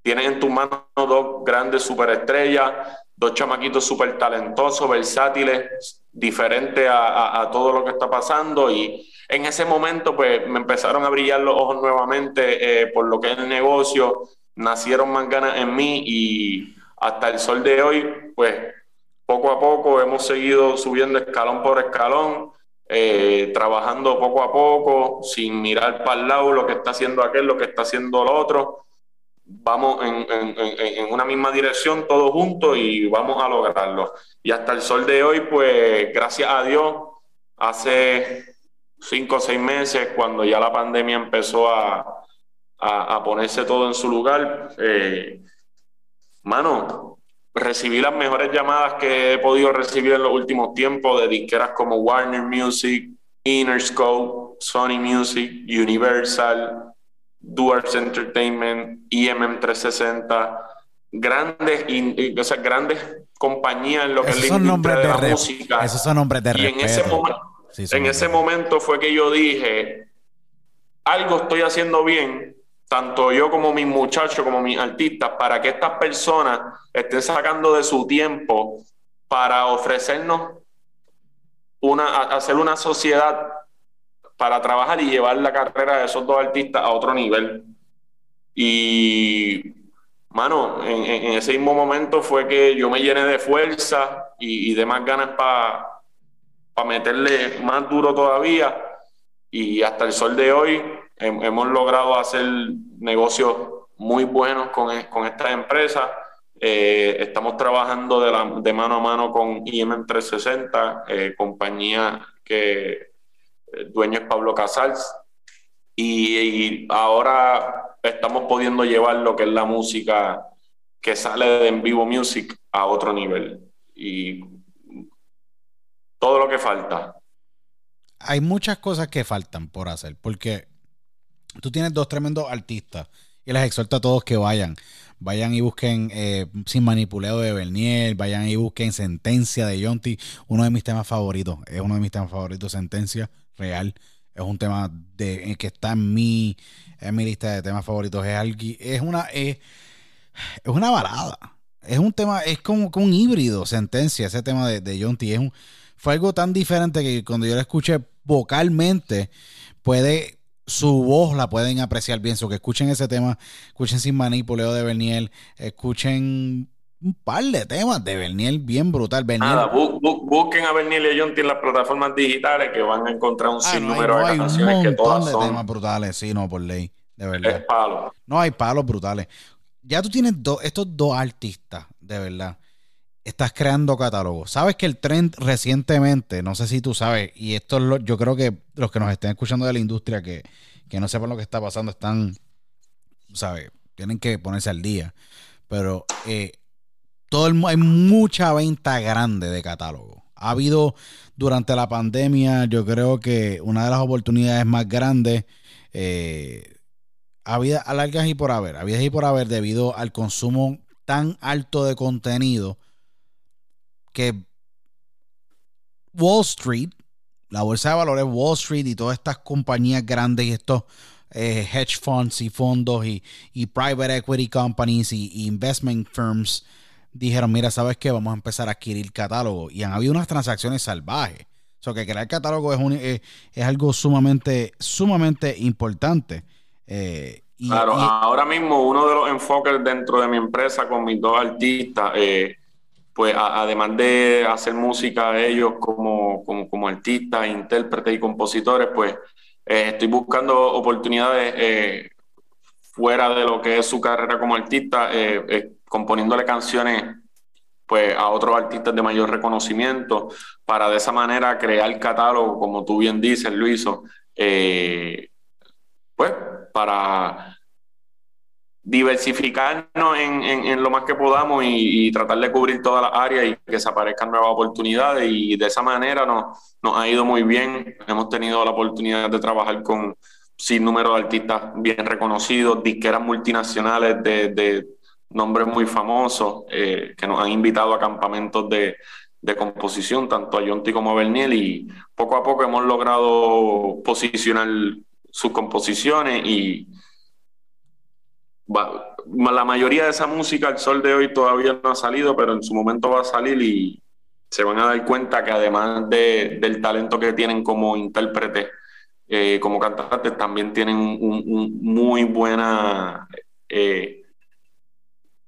tienes en tus manos dos grandes superestrellas, dos chamaquitos súper talentosos, versátiles, diferentes a, a, todo lo que está pasando y en ese momento, pues me empezaron a brillar los ojos nuevamente eh, por lo que es el negocio, nacieron más ganas en mí y hasta el sol de hoy, pues poco a poco hemos seguido subiendo escalón por escalón, eh, trabajando poco a poco, sin mirar para el lado lo que está haciendo aquel, lo que está haciendo el otro. vamos en, en, una misma dirección todos juntos y vamos a lograrlo. Y hasta el sol de hoy, pues gracias a Dios, hace cinco o seis meses, cuando ya la pandemia empezó a, a, ponerse todo en su lugar, eh, mano, recibí las mejores llamadas que he podido recibir en los últimos tiempos de disqueras como Warner Music, Interscope, Sony Music, Universal, Duars Entertainment, IMM 360, grandes, o sea, grandes compañías en lo que es la industria de, la música. Esos son nombres de y en ese, en ese momento fue que yo dije, algo estoy haciendo bien tanto yo como mis muchachos, como mis artistas, para que estas personas estén sacando de su tiempo para ofrecernos una, hacer una sociedad para trabajar y llevar la carrera de esos dos artistas a otro nivel. Y, mano, en, ese mismo momento fue que yo me llené de fuerza y, de más ganas para meterle más duro todavía. Y hasta el sol de hoy hemos logrado hacer negocios muy buenos con, e, con estas empresas. Eh, estamos trabajando de, la, de, mano a mano con IM 360, eh, compañía que el eh, dueño es Pablo Casals. Y, ahora estamos pudiendo llevar lo que es la música que sale de En Vivo Music a otro nivel. Y todo lo que falta. Hay muchas cosas que faltan por hacer, porque tú tienes dos tremendos artistas y les exhorto a todos que vayan. Vayan y busquen eh, Sin Manipuleo de Bernier, vayan y busquen Sentencia de Yonti, uno de mis temas favoritos. Es uno de mis temas favoritos, Sentencia Real. Es un tema de, que está en mi, en mi lista de temas favoritos. Es, es, una, es, una balada. Es un tema, es como, un híbrido, Sentencia, ese tema de, de Yonti. Es un, fue algo tan diferente que cuando yo lo escuché vocalmente, puede su voz la pueden apreciar bien. So que escuchen ese tema, escuchen Sin Manipuleo de Berniel, escuchen un par de temas de Berniel bien brutal. Nada, busquen a Berniel y a Jonty en las plataformas digitales que van a encontrar un ah, sinnúmero de canciones que todas de son. temas brutales, sí, no, por ley, de verdad. Es palo. No, hay palos brutales. Ya tú tienes estos dos artistas, de verdad. Estás creando catálogos. Sabes que el trend recientemente, no sé si tú sabes, y esto es lo, yo creo que los que nos estén escuchando de la industria que, que no sepan lo que está pasando están, ¿sabes? Tienen que ponerse al día. Pero eh, todo el, hay mucha venta grande de catálogo. Ha habido durante la pandemia, yo creo que una de las oportunidades más grandes, eh, había largas y por haber, había y por haber debido al consumo tan alto de contenido que Wall Street, la bolsa de valores, Wall Street y todas estas compañías grandes y estos eh, hedge funds y fondos y, private equity companies y, investment firms dijeron, mira, ¿sabes qué? Vamos a empezar a adquirir catálogo. Y han habido unas transacciones salvajes. O sea, que crear catálogo es, un, es, algo sumamente, sumamente importante. Eh, claro, ahora mismo uno de los enfoques dentro de mi empresa con mis dos artistas eh, pues además de hacer música a ellos como, como, artistas, intérpretes y compositores, pues eh, estoy buscando oportunidades eh, fuera de lo que es su carrera como artista, eh, componiéndole canciones pues a otros artistas de mayor reconocimiento, para de esa manera crear catálogo, como tú bien dices, Luiso, pues para diversificarnos en, lo más que podamos y, tratar de cubrir todas las áreas y que se aparezcan nuevas oportunidades y de esa manera nos, nos ha ido muy bien. Hemos tenido la oportunidad de trabajar con sin número de artistas bien reconocidos, disqueras multinacionales de, nombres muy famosos eh, que nos han invitado a campamentos de, de composición, tanto a Yonti como a Berniel, y poco a poco hemos logrado posicionar sus composiciones y, la mayoría de esa música al sol de hoy todavía no ha salido, pero en su momento va a salir y se van a dar cuenta que además de, del talento que tienen como intérpretes, eh, como cantantes, también tienen un, muy buena... Eh,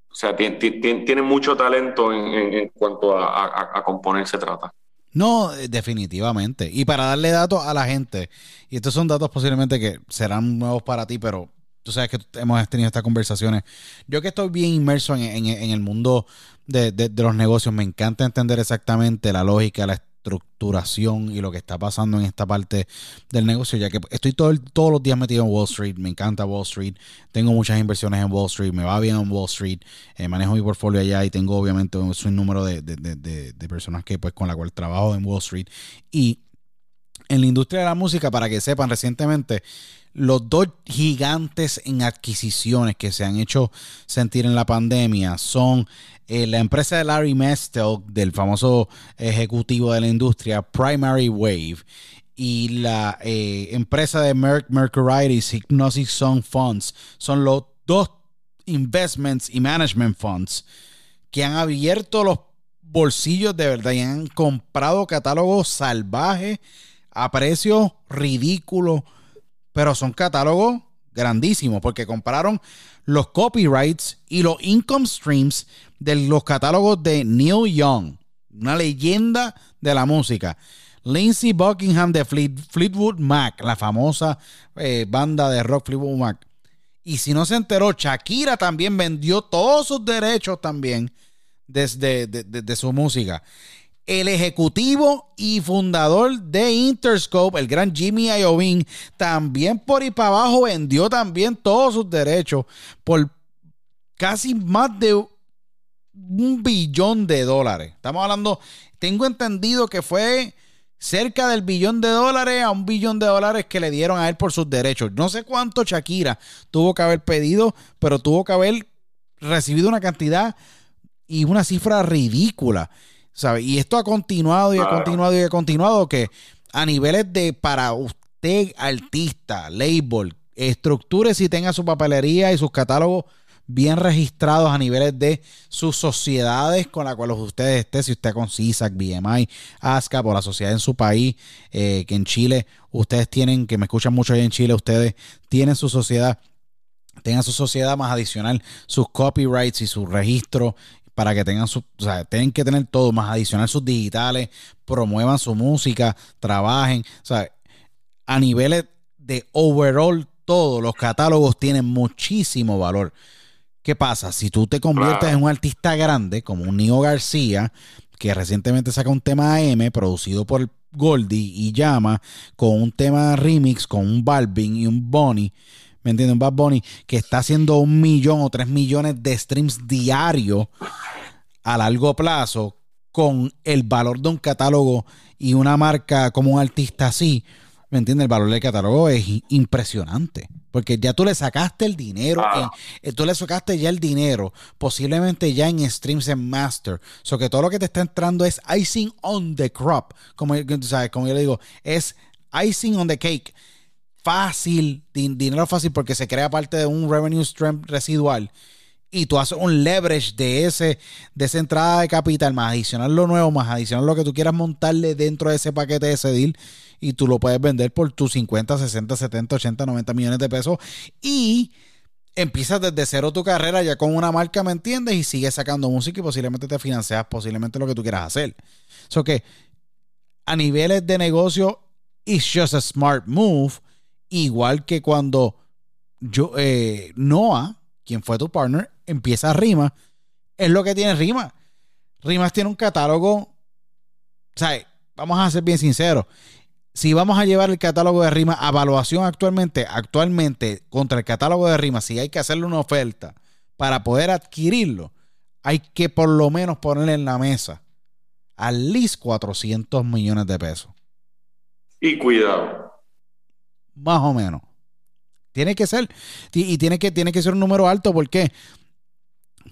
o sea, tienen mucho talento en, cuanto a, a, componer se trata. No, eh, definitivamente. Y para darle datos a la gente, y estos son datos posiblemente que serán nuevos para ti, pero tú sabes que hemos tenido estas conversaciones. Yo que estoy bien inmerso en, el mundo de, de, los negocios, me encanta entender exactamente la lógica, la estructuración y lo que está pasando en esta parte del negocio, ya que estoy todo todos los días metido en Wall Street, me encanta Wall Street, tengo muchas inversiones en Wall Street, me va bien en Wall Street, eh, manejo mi portfolio allá y tengo obviamente un, un número de, de, personas que pues con la cual trabajo en Wall Street y en la industria de la música, para que sepan, recientemente los dos gigantes en adquisiciones que se han hecho sentir en la pandemia son eh, la empresa de Larry Mestel, del famoso ejecutivo de la industria, Primary Wave, y la eh, empresa de Merck Mercuritis, Hypnosis Song Funds, son los dos investments y management funds que han abierto los bolsillos de verdad y han comprado catálogos salvajes a precios ridículos, pero son catálogos grandísimos porque compraron los copyrights y los income streams de los catálogos de Neil Young, una leyenda de la música. Lindsey Buckingham de Fleetwood Mac, la famosa eh, banda de rock Fleetwood Mac. Y si no se enteró, Shakira también vendió todos sus derechos también desde de, su música. El ejecutivo y fundador de Interscope, el gran Jimmy Iovine, también por ahí para abajo vendió también todos sus derechos por casi más de un billón de dólares. Estamos hablando, tengo entendido que fue cerca del billón de dólares a un billón de dólares que le dieron a él por sus derechos. No sé cuánto Shakira tuvo que haber pedido, pero tuvo que haber recibido una cantidad y una cifra ridícula. ¿Sabe? Y esto ha continuado y ha continuado y ha continuado que a niveles de para usted artista, label, estructure y tenga su papelería y sus catálogos bien registrados a niveles de sus sociedades con las cuales usted esté, si usted con CISAC, BMI, ASCAP o la sociedad en su país, eh, que en Chile ustedes tienen, que me escuchan mucho ahí en Chile, ustedes tienen su sociedad, tengan su sociedad más adicional, sus copyrights y su registro para que tengan su, o sea, tienen que tener todo más adicional sus digitales, promuevan su música, trabajen, o sea, a niveles de overall todo, los catálogos tienen muchísimo valor. ¿Qué pasa? Si tú te conviertes en un artista grande, como un Nio García, que recientemente saca un tema AM producido por Goldie y llama con un tema remix con un Balvin y un Bonnie, ¿me entiendes? Un Bad Bunny que está haciendo un millón o tres millones de streams diarios a largo plazo con el valor de un catálogo y una marca como un artista así, ¿me entiendes? El valor del catálogo es impresionante. Porque ya tú le sacaste el dinero, eh, tú le sacaste ya el dinero, posiblemente ya en streams en master. O so que todo lo que te está entrando es icing on the crop. Como, ¿sabes? como yo le digo, es icing on the cake. Fácil, dinero fácil porque se crea parte de un revenue stream residual. Y tú haces un leverage de ese, de esa entrada de capital, más adicional lo nuevo, más adicional lo que tú quieras montarle dentro de ese paquete de ese deal y tú lo puedes vender por tus 50, 60, 70, 80, 90 millones de pesos y empiezas desde cero tu carrera ya con una marca, ¿me entiendes? Y sigues sacando música y posiblemente te financias posiblemente lo que tú quieras hacer. Eso que a niveles de negocio, it's just a smart move. Igual que cuando yo, eh, Noah, quien fue tu partner, empieza Rima, es lo que tiene Rima. Rimas tiene un catálogo, o vamos a ser bien sinceros, si vamos a llevar el catálogo de rima a evaluación actualmente, actualmente contra el catálogo de rima, si hay que hacerle una oferta para poder adquirirlo, hay que por lo menos ponerle en la mesa al least 400 millones de pesos. Y cuidado. Más o menos. Tiene que ser, y tiene que, tiene que ser un número alto, ¿por qué?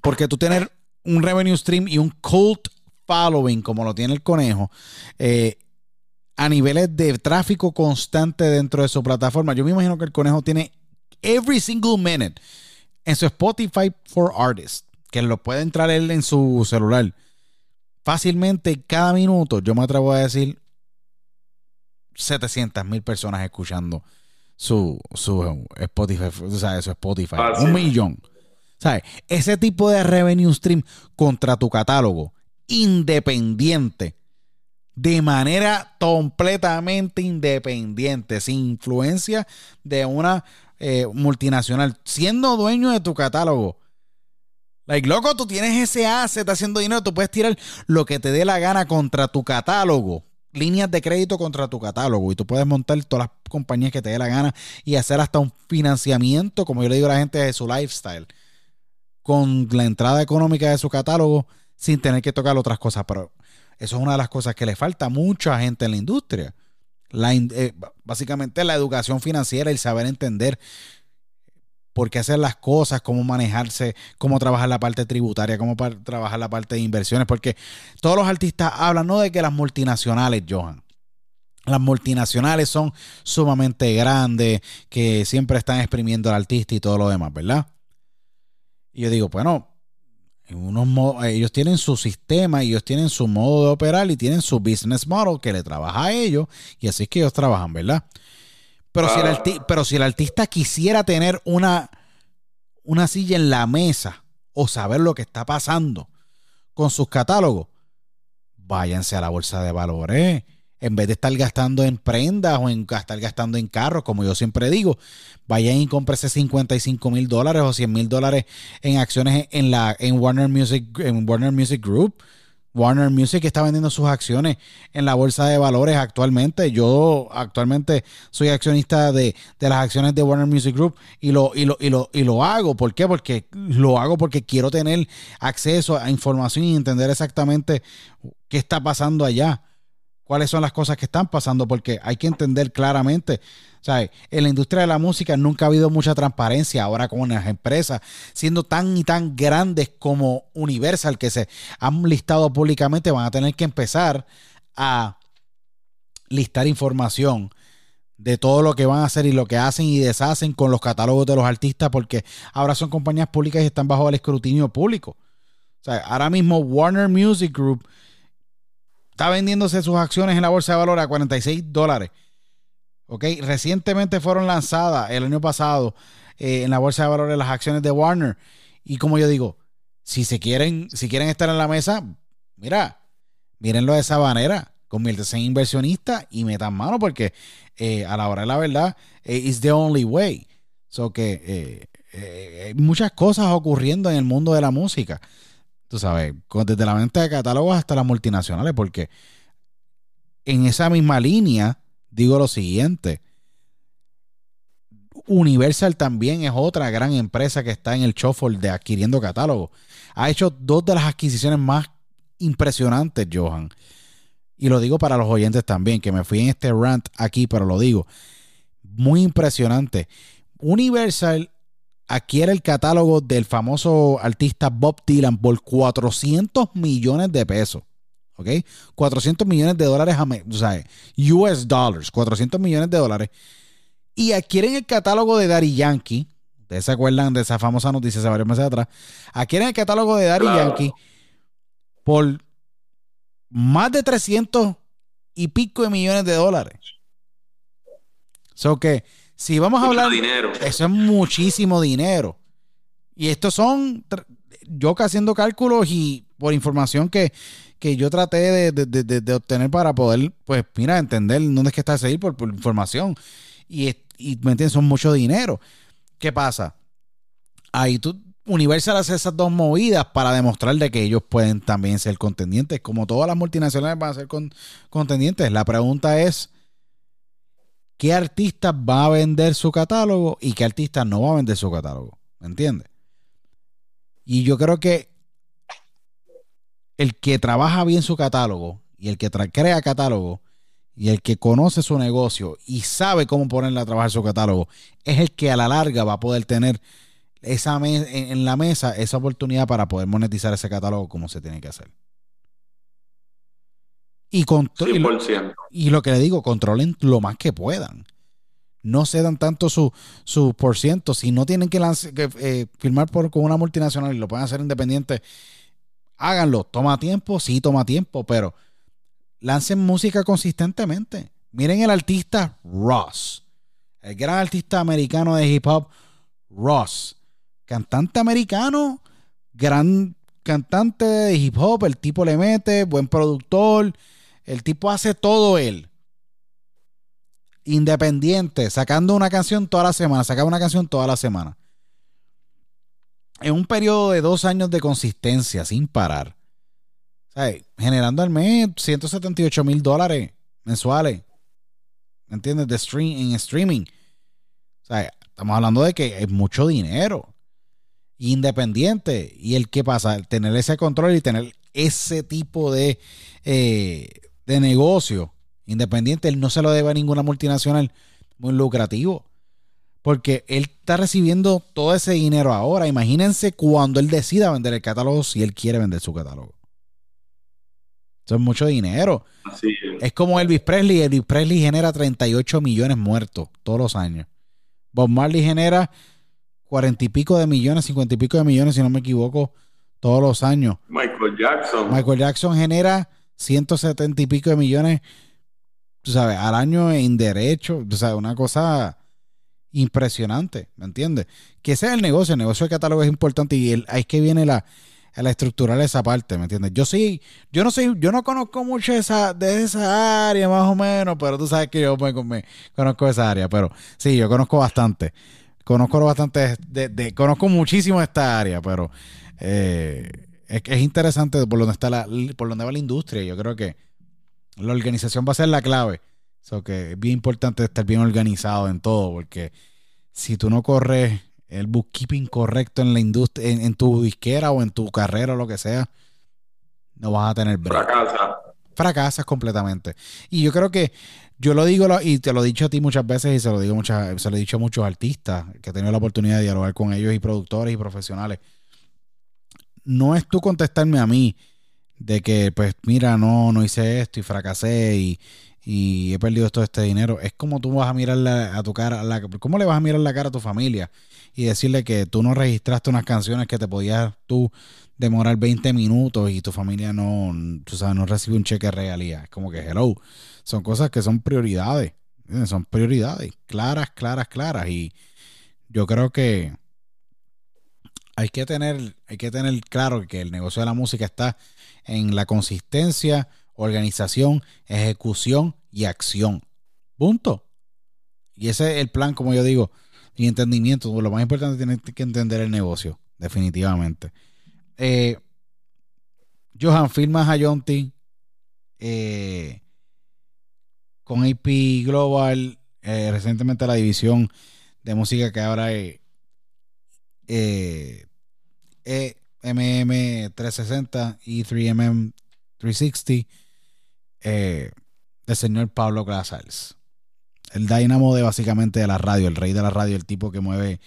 Porque tú tener un revenue stream y un cult following como lo tiene el conejo, eh, a niveles de tráfico constante dentro de su plataforma. Yo me imagino que el conejo tiene every single minute en su Spotify for Artists, que lo puede entrar él en su celular. Fácilmente cada minuto, yo me atrevo a decir 700 mil personas escuchando su, su Spotify, o sea, su Spotify. Un millón. ¿Sabes? Ese tipo de revenue stream contra tu catálogo independiente de manera completamente independiente, sin influencia de una eh, multinacional, siendo dueño de tu catálogo. Like, loco, tú tienes ese asset haciendo dinero, tú puedes tirar lo que te dé la gana contra tu catálogo, líneas de crédito contra tu catálogo, y tú puedes montar todas las compañías que te dé la gana y hacer hasta un financiamiento, como yo le digo a la gente, de su lifestyle, con la entrada económica de su catálogo, sin tener que tocar otras cosas. Pero eso es una de las cosas que le falta a mucha gente en la industria. La, eh, básicamente la educación financiera, el saber entender por qué hacer las cosas, cómo manejarse, cómo trabajar la parte tributaria, cómo trabajar la parte de inversiones, porque todos los artistas hablan no de que las multinacionales, Johan, las multinacionales son sumamente grandes, que siempre están exprimiendo al artista y todo lo demás, ¿verdad? Y yo digo, bueno, ellos tienen su sistema, ellos tienen su modo de operar y tienen su business model que le trabaja a ellos y así es que ellos trabajan, ¿verdad? Pero, si, el ah. pero si el artista quisiera tener una, una silla en la mesa o saber lo que está pasando con sus catálogos, váyanse a la bolsa de valores en vez de estar gastando en prendas o en estar gastando en carros, como yo siempre digo, vayan y cómprese 55 mil dólares o 100 mil dólares en acciones en, la, en, Warner Music, en Warner Music Group. Warner Music está vendiendo sus acciones en la bolsa de valores actualmente. Yo actualmente soy accionista de, de las acciones de Warner Music Group y lo, y, lo, y, lo, y lo hago. ¿Por qué? Porque lo hago porque quiero tener acceso a información y entender exactamente qué está pasando allá cuáles son las cosas que están pasando, porque hay que entender claramente, ¿sabes? En la industria de la música nunca ha habido mucha transparencia ahora con las empresas, siendo tan y tan grandes como Universal, que se han listado públicamente, van a tener que empezar a listar información de todo lo que van a hacer y lo que hacen y deshacen con los catálogos de los artistas, porque ahora son compañías públicas y están bajo el escrutinio público. O sea, ahora mismo Warner Music Group está vendiéndose sus acciones en la bolsa de valores a 46 dólares. ¿Ok? Recientemente fueron lanzadas el año pasado eh, en la bolsa de valores las acciones de Warner. Y como yo digo, si se quieren, si quieren estar en la mesa, mira, mírenlo de esa manera. Conviértese en inversionista y metan mano porque eh, a la hora de la verdad, eh, is the only way. So que hay muchas cosas ocurriendo en el mundo de la música tú sabes, desde la venta de catálogos hasta las multinacionales, porque en esa misma línea digo lo siguiente. Universal también es otra gran empresa que está en el shuffle de adquiriendo catálogos. Ha hecho dos de las adquisiciones más impresionantes, Johan. Y lo digo para los oyentes también, que me fui en este rant aquí, pero lo digo. Muy impresionante. Universal adquiere el catálogo del famoso artista Bob Dylan por 400 millones de pesos. ¿Ok? 400 millones de dólares, o sea, US dollars, 400 millones de dólares. Y adquieren el catálogo de Daddy Yankee. Ustedes se acuerdan de esa famosa noticia hace varios meses atrás. Adquieren el catálogo de Daddy Yankee por más de 300 y pico de millones de dólares. So que si vamos a hablar. dinero. Eso es muchísimo dinero. Y estos son. Yo que haciendo cálculos y por información que, yo traté de, obtener para poder, pues, mira, entender dónde es que está ese por, por información. Y, y me entiendes, son mucho dinero. ¿Qué pasa? Ahí tú, Universal hace esas dos movidas para demostrar de que ellos pueden también ser contendientes, como todas las multinacionales van a ser contendientes. La pregunta es qué artista va a vender su catálogo y qué artista no va a vender su catálogo. ¿Me entiendes? Y yo creo que el que trabaja bien su catálogo y el que crea catálogo y el que conoce su negocio y sabe cómo ponerle a trabajar su catálogo es el que a la larga va a poder tener esa en la mesa esa oportunidad para poder monetizar ese catálogo como se tiene que hacer. Y, y, lo, que le digo, controlen lo más que puedan. No cedan tanto su, su por ciento. Si no tienen que, que eh, firmar por, con una multinacional y lo pueden hacer independiente, háganlo. Toma tiempo, sí toma tiempo, pero lancen música consistentemente. Miren el artista Ross, el gran artista americano de hip hop, Ross. Cantante americano, gran cantante de hip hop, el tipo le mete, buen productor El tipo hace todo él. Independiente, sacando una canción toda la semana, sacaba una canción toda la semana. En un periodo de dos años de consistencia, sin parar. Generando al mes 178 mil dólares mensuales. ¿Me entiendes? De stream, en streaming. estamos hablando de que es mucho dinero. Independiente. Y el que pasa, tener ese control y tener ese tipo de, eh, de negocio independiente, él no se lo debe a ninguna multinacional muy lucrativo. Porque él está recibiendo todo ese dinero ahora. Imagínense cuando él decida vender el catálogo, si él quiere vender su catálogo. Eso es mucho dinero. es. como Elvis Presley. Elvis Presley genera 38 millones muertos todos los años. Bob Marley genera 40 y pico de millones, 50 y pico de millones, si no me equivoco, todos los años. Michael Jackson. Michael Jackson genera 170 y pico de millones, tú sabes, al año en derecho. O sea, una cosa impresionante, ¿me entiendes? Que ese es el negocio, el negocio de catálogo es importante y ahí es que viene la, la estructural esa parte, ¿me entiendes? Yo sí, yo no sé, yo no conozco mucho esa, de esa área más o menos, pero tú sabes que yo me, conozco esa área, pero sí, yo conozco bastante. Conozco bastante, de, conozco muchísimo esta área, pero eh, es, interesante por donde está la, por donde va la industria. Yo creo que la organización va a ser la clave. So que es bien importante estar bien organizado en todo, porque si tú no corres el bookkeeping correcto en la industria, en, tu disquera o en tu carrera o lo que sea, no vas a tener break. Fracasa. Fracasas completamente. Y yo creo que yo lo digo y te lo he dicho a ti muchas veces y se lo digo muchas, se lo he dicho a muchos artistas que he tenido la oportunidad de dialogar con ellos y productores y profesionales. No es tú contestarme a mí de que, pues, mira, no, no hice esto y fracasé y, y he perdido todo este dinero. Es como tú vas a mirar a tu cara, la, ¿cómo le vas a mirar la cara a tu familia y decirle que tú no registraste unas canciones que te podías tú demorar 20 minutos y tu familia no, tú sabes, no recibe un cheque de realidad? Es como que, hello, son cosas que son prioridades, son prioridades, claras, claras, claras. Y yo creo que hay que tener, hay que tener claro que el negocio de la música está en la consistencia, organización, ejecución y acción. Punto. Y ese es el plan, como yo digo, y entendimiento. Lo más importante tienes que entender el negocio, definitivamente. Eh, Johan, firmas a Yonti eh, con AP Global, eh, recientemente la división de música que ahora es MM 360 y 3MM 360 eh, del señor Pablo Casals. El dynamo de básicamente de la radio, el rey de la radio, el tipo que mueve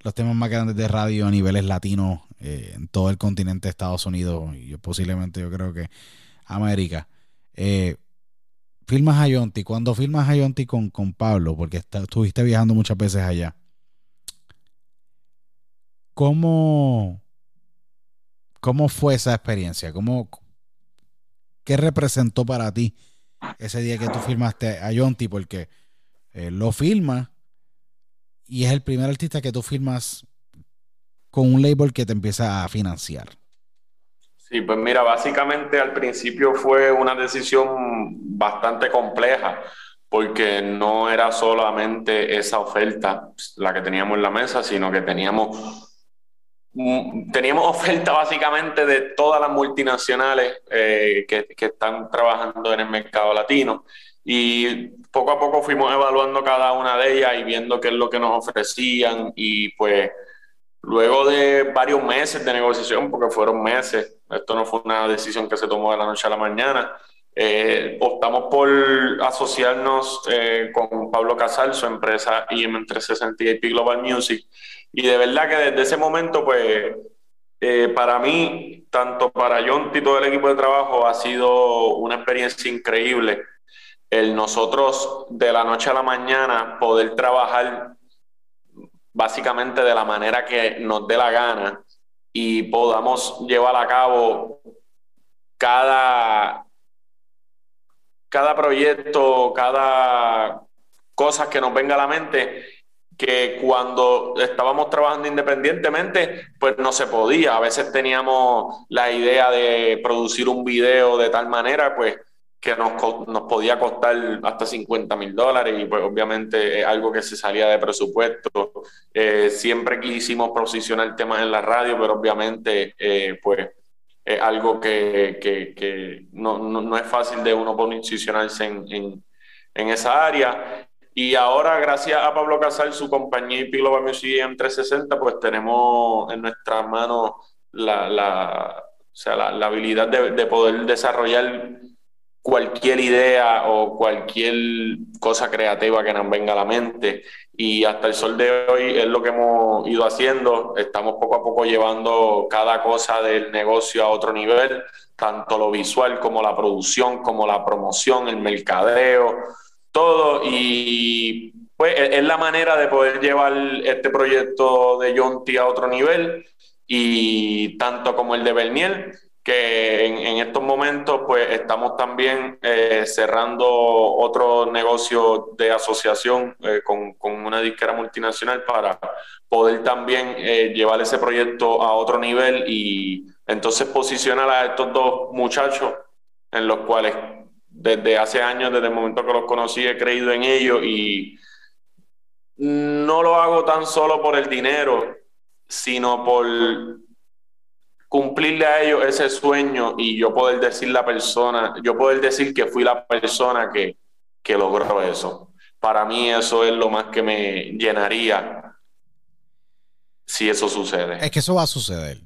los temas más grandes de radio a niveles latinos eh, en todo el continente de Estados Unidos y posiblemente yo creo que América. Eh, filmas a Yonti, cuando filmas a Yonti con, con Pablo, porque estuviste viajando muchas veces allá, ¿cómo, ¿cómo fue esa experiencia? ¿Cómo, ¿Qué representó para ti ese día que tú firmaste a Yonti? Porque eh, lo firma y es el primer artista que tú firmas con un label que te empieza a financiar. Sí, pues mira, básicamente al principio fue una decisión bastante compleja porque no era solamente esa oferta la que teníamos en la mesa, sino que teníamos teníamos oferta básicamente de todas las multinacionales eh, que, que, están trabajando en el mercado latino. Y poco a poco fuimos evaluando cada una de ellas y viendo qué es lo que nos ofrecían. Y pues luego de varios meses de negociación, porque fueron meses, esto no fue una decisión que se tomó de la noche a la mañana, eh, optamos por asociarnos eh, con Pablo Casal, su empresa IM360 Global Music, y de verdad que desde ese momento, pues, eh, para mí, tanto para John y todo el equipo de trabajo, ha sido una experiencia increíble el nosotros de la noche a la mañana poder trabajar básicamente de la manera que nos dé la gana y podamos llevar a cabo cada, cada proyecto, cada cosa que nos venga a la mente que cuando estábamos trabajando independientemente, pues no se podía. A veces teníamos la idea de producir un video de tal manera, pues que nos, nos podía costar hasta 50 mil dólares y pues obviamente es algo que se salía de presupuesto. Eh, siempre quisimos posicionar temas en la radio, pero obviamente eh, pues es algo que, que, que no, no, no, es fácil de uno posicionarse en, en, en, esa área. Y ahora, gracias a Pablo Casal, su compañía y Pilo Music M360, pues tenemos en nuestras manos la, la, o sea, la, la habilidad de, de poder desarrollar cualquier idea o cualquier cosa creativa que nos venga a la mente. Y hasta el sol de hoy es lo que hemos ido haciendo. Estamos poco a poco llevando cada cosa del negocio a otro nivel, tanto lo visual como la producción, como la promoción, el mercadeo, todo. Y pues es la manera de poder llevar este proyecto de Yonti a otro nivel y tanto como el de Bernier que en, estos momentos pues estamos también eh, cerrando otro negocio de asociación eh, con, con, una disquera multinacional para poder también eh, llevar ese proyecto a otro nivel y entonces posicionar a estos dos muchachos en los cuales desde hace años, desde el momento que los conocí, he creído en ellos y no lo hago tan solo por el dinero, sino por cumplirle a ellos ese sueño y yo poder decir la persona, yo poder decir que fui la persona que, que logró eso. Para mí eso es lo más que me llenaría si eso sucede. Es que eso va a suceder.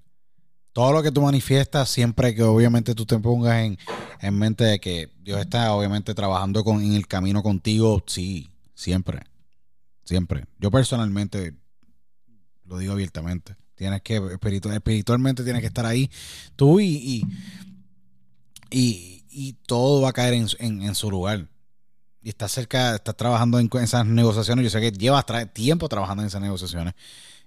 Todo lo que tú manifiestas, siempre que obviamente tú te pongas en, en mente de que Dios está obviamente trabajando con, en el camino contigo, sí, siempre. Siempre. Yo personalmente lo digo abiertamente. Tienes que, espiritualmente tienes que estar ahí tú y, y, y, todo va a caer en, su lugar. Y estás cerca, estás trabajando en, esas negociaciones. Yo sé que llevas tiempo trabajando en esas negociaciones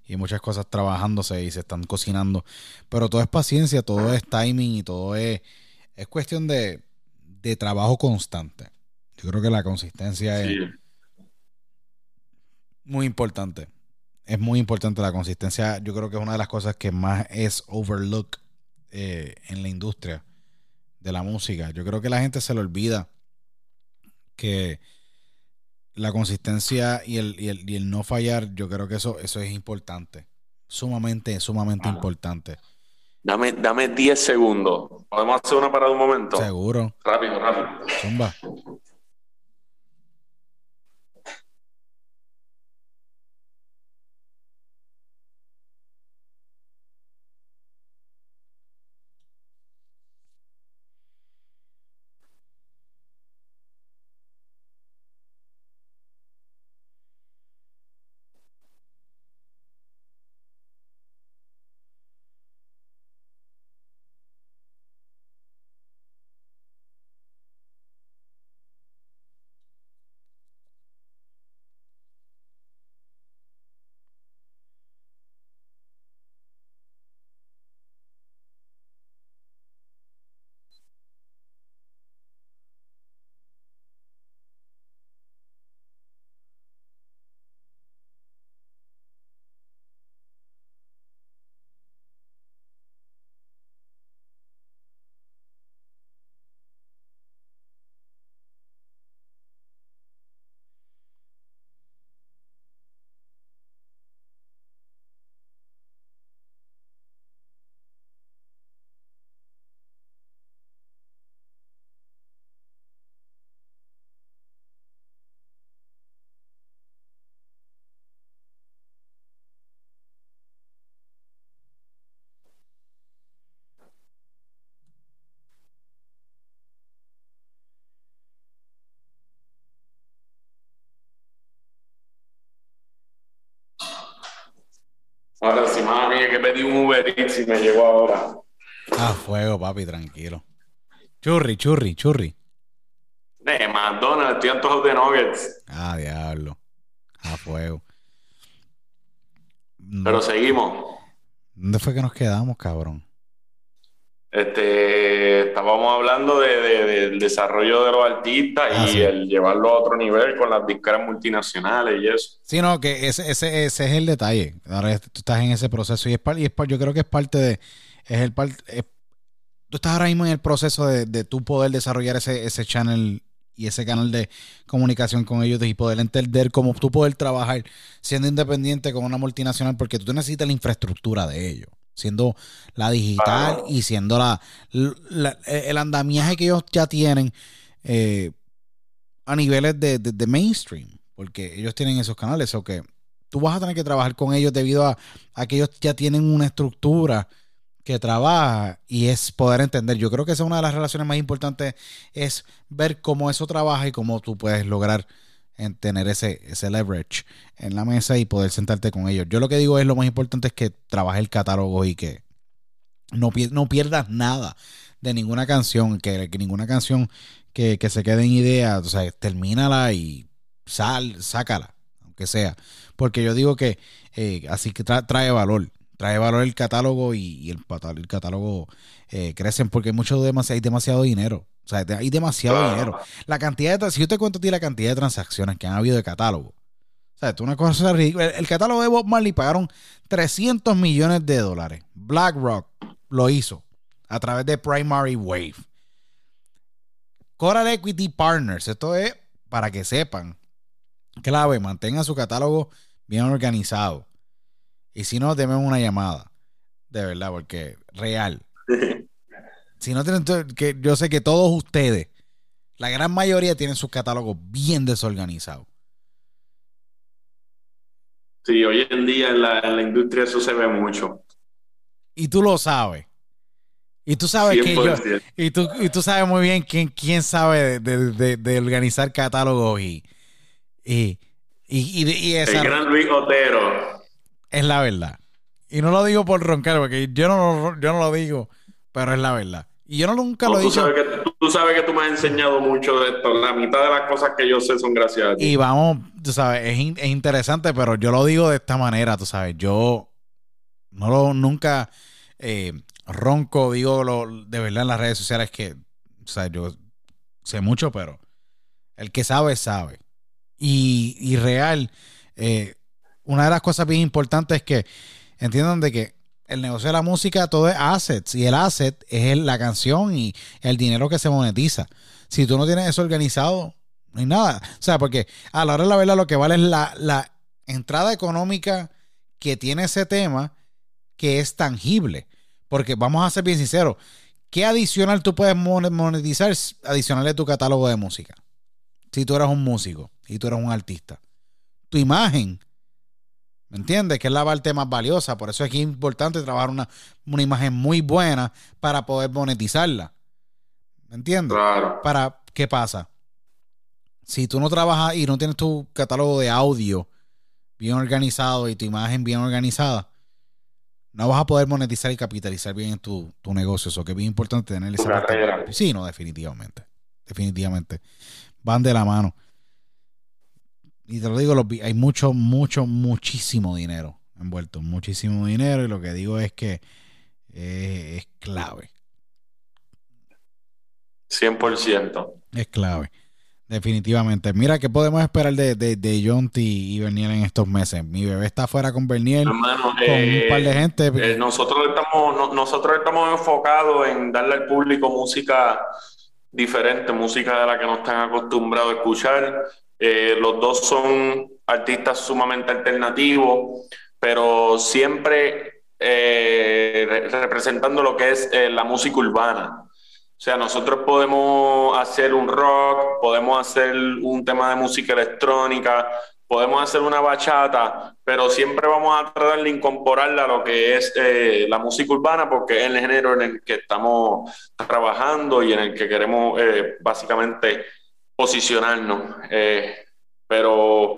y muchas cosas trabajándose y se están cocinando. Pero todo es paciencia, todo es timing y todo es, es cuestión de, de trabajo constante. Yo creo que la consistencia es muy importante es muy importante la consistencia. Yo creo que es una de las cosas que más es overlook eh, en la industria de la música. Yo creo que la gente se le olvida que la consistencia y el, y el, y el no fallar, yo creo que eso, eso es importante. Sumamente, sumamente importante. Dame, dame 10 segundos. ¿Podemos hacer una parada un momento? Seguro. Rápido, rápido. Zumba. Ahora sí, mami, que pedí un Uber Eats y me llegó ahora. A fuego, papi, tranquilo. Churri, churri, churri. De McDonald's, estoy antojado de nuggets. Ah, diablo. A fuego. Pero seguimos. ¿Dónde fue que nos quedamos, cabrón? Este, estábamos hablando de, de, del desarrollo de los artistas Ah, y sí. el llevarlo a otro nivel con las disqueras multinacionales y eso. Sí, no, que ese, ese, ese es el detalle. Ahora tú estás en ese proceso y es, par- y es yo creo que es parte de, es el par- es- tú estás ahora mismo en el proceso de, de tú poder desarrollar ese, ese channel y ese canal de comunicación con ellos y poder entender cómo tú poder trabajar siendo independiente con una multinacional porque tú necesitas la infraestructura de ellos, siendo la digital y siendo la, el andamiaje que ellos ya tienen eh, a niveles de, de, mainstream, porque ellos tienen esos canales, o que tú vas a tener que trabajar con ellos debido a, a que ellos ya tienen una estructura que trabaja y es poder entender. Yo creo que esa es una de las relaciones más importantes, es ver cómo eso trabaja y cómo tú puedes lograr en tener ese, ese leverage en la mesa y poder sentarte con ellos. Yo lo que digo es lo más importante es que trabaje el catálogo y que no, no pierdas nada de ninguna canción, que, ninguna canción que, se quede en idea, o sea, termínala y sal, sácala, aunque sea. Porque yo digo que eh, así que trae valor trae valor el catálogo y, el, el, catálogo eh, crecen porque hay mucho hay demasiado dinero. O sea, hay demasiado dinero. La cantidad de, si yo te cuento a ti la cantidad de transacciones que han habido de catálogo. O sea, tú una cosa ridícula. El, catálogo de Bob Marley pagaron 300 millones de dólares. BlackRock lo hizo a través de Primary Wave. Coral Equity Partners, esto es para que sepan, clave, mantengan su catálogo bien organizado. Y si no, denme una llamada. De verdad, porque real. [laughs] si no tienen, que yo sé que todos ustedes, la gran mayoría tienen sus catálogos bien desorganizados. Sí, hoy en día en la, industria eso se ve mucho. Y tú lo sabes. Y tú sabes que yo, y tú, y tú sabes muy bien quién, quién sabe de, organizar catálogos y, y, y, El gran Luis Otero. Es la verdad. Y no lo digo por roncar, porque yo no, yo no lo digo, pero es la verdad. Y yo no nunca lo he dicho. Sabes que, tú sabes que tú me has enseñado mucho de esto. La mitad de las cosas que yo sé son gracias a ti. Y vamos, tú sabes, es, interesante, pero yo lo digo de esta manera, tú sabes. Yo no lo nunca eh, ronco, digo lo, de verdad en las redes sociales que, o sea, yo sé mucho, pero el que sabe, sabe. Y, y real, eh, una de las cosas bien importantes es que entiendan de que el negocio de la música todo es assets y el asset es la canción y el dinero que se monetiza. Si tú no tienes eso organizado, no hay nada. O sea, porque a la hora de la verdad lo que vale es la, la entrada económica que tiene ese tema que es tangible. Porque vamos a ser bien sinceros, ¿qué adicional tú puedes monetizar adicional de tu catálogo de música? Si tú eres un músico y tú eres un artista. Tu imagen ¿Me entiendes? Que es la parte más valiosa. Por eso es que es importante trabajar una, imagen muy buena para poder monetizarla. ¿Me entiendes? Claro. Para, ¿qué pasa? Si tú no trabajas y no tienes tu catálogo de audio bien organizado y tu imagen bien organizada, no vas a poder monetizar y capitalizar bien tu, tu negocio. Eso que es bien importante tener esa parte. Sí, no, definitivamente. Definitivamente. Van de la mano y te lo digo, hay mucho, mucho, muchísimo dinero envuelto, muchísimo dinero y lo que digo es que eh, es clave. 100%. Es clave, definitivamente. Mira, ¿qué podemos esperar de, de, de Jonty y Bernier en estos meses? Mi bebé está afuera con Bernier, con un par de eh, gente. Eh, nosotros, estamos, nosotros estamos enfocados en darle al público música diferente, música de la que no están acostumbrados a escuchar. Eh, los dos son artistas sumamente alternativos, pero siempre eh, representando lo que es eh, la música urbana. O sea, nosotros podemos hacer un rock, podemos hacer un tema de música electrónica, podemos hacer una bachata, pero siempre vamos a tratar de incorporarla a lo que es la música urbana, porque es el género en el que estamos trabajando y en el que queremos básicamente posicionarnos. Eh, pero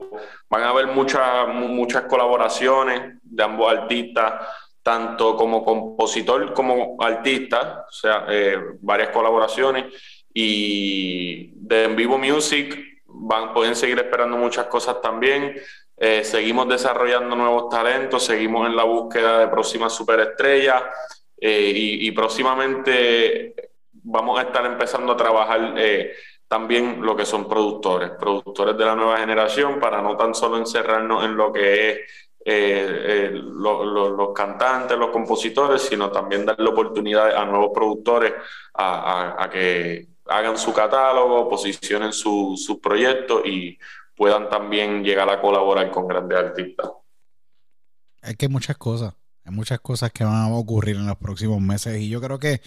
van a haber muchas, muchas colaboraciones de ambos artistas, tanto como compositor como artista, o sea, eh, varias colaboraciones. Y de En Vivo Music van, pueden seguir esperando muchas cosas también. Eh, seguimos desarrollando nuevos talentos, seguimos en la búsqueda de próximas superestrellas y, y, próximamente vamos a estar empezando a trabajar también lo que son productores, productores de la nueva generación, para no tan solo encerrarnos en lo que es eh, los cantantes, los compositores, sino también darle oportunidades a nuevos productores a, que hagan su catálogo, posicionen sus su proyectos y puedan también llegar a colaborar con grandes artistas. Es que hay muchas cosas, hay muchas cosas que van a ocurrir en los próximos meses y yo creo que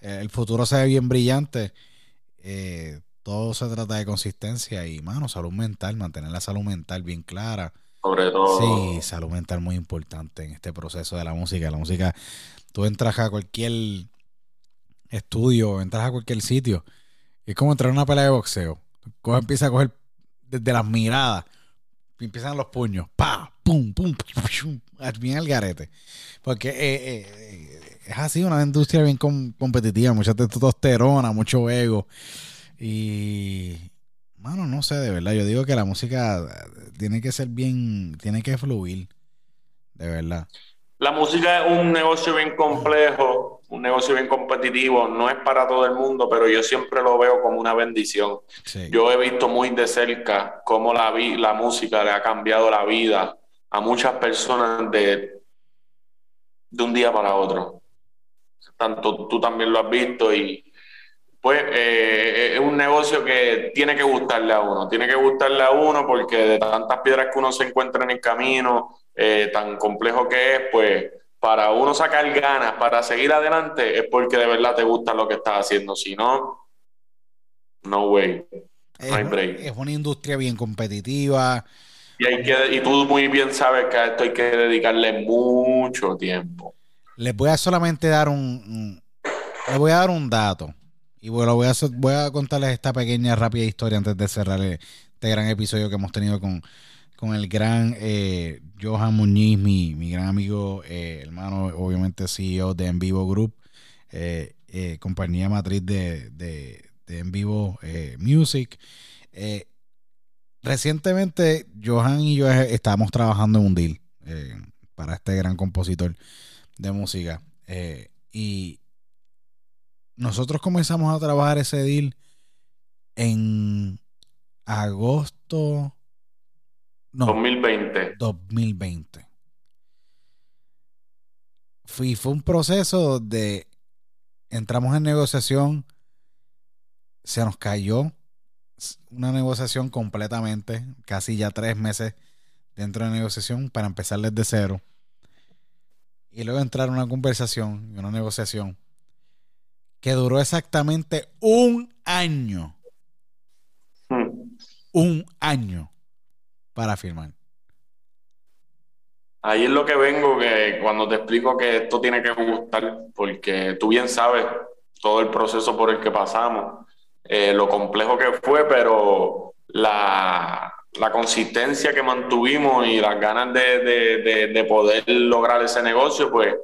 eh, el futuro se ve bien brillante. Eh, todo se trata de consistencia y, mano, salud mental, mantener la salud mental bien clara. Sobre todo. Sí, salud mental muy importante en este proceso de la música. La música, tú entras a cualquier estudio, entras a cualquier sitio, es como entrar a una pelea de boxeo. Coge, empieza a coger desde las miradas, empiezan los puños, pa, pum, pum, pum, pum bien al garete. Porque eh, eh, es así, una industria bien competitiva, mucha testosterona, mucho ego. Y, mano, no sé, de verdad. Yo digo que la música tiene que ser bien, tiene que fluir, de verdad. La música es un negocio bien complejo, un negocio bien competitivo, no es para todo el mundo, pero yo siempre lo veo como una bendición. Yo he visto muy de cerca cómo la, la música le ha cambiado la vida a muchas personas de, de un día para otro. Tanto tú también lo has visto y, pues eh, es un negocio que tiene que gustarle a uno, tiene que gustarle a uno porque de tantas piedras que uno se encuentra en el camino, eh, tan complejo que es, pues para uno sacar ganas, para seguir adelante, es porque de verdad te gusta lo que estás haciendo. Si no, no way. No break. Es una industria bien competitiva. Y, hay que, y tú muy bien sabes que a esto hay que dedicarle mucho tiempo. Les voy a solamente dar un, les voy a dar un dato. Y bueno, voy a, voy a contarles esta pequeña, rápida historia antes de cerrar este gran episodio que hemos tenido con, con el gran eh, Johan Muñiz, mi, mi gran amigo, eh, hermano, obviamente CEO de En Vivo Group, eh, compañía matriz de, de, En Vivo Music. recientemente, Johan y yo estábamos trabajando en un deal para este gran compositor de música. y nosotros comenzamos a trabajar ese deal en agosto. No, 2020. 2020. Fue, fue un proceso de entramos en negociación, se nos cayó una negociación completamente, casi ya tres meses dentro de negociación para empezar desde cero. Y luego entrar en una conversación y una negociación que duró exactamente un año. Hmm. Un año para firmar. Ahí es lo que vengo, que cuando te explico que esto tiene que gustar, porque tú bien sabes todo el proceso por el que pasamos, eh, lo complejo que fue, pero la, consistencia que mantuvimos y las ganas de, de poder lograr ese negocio, pues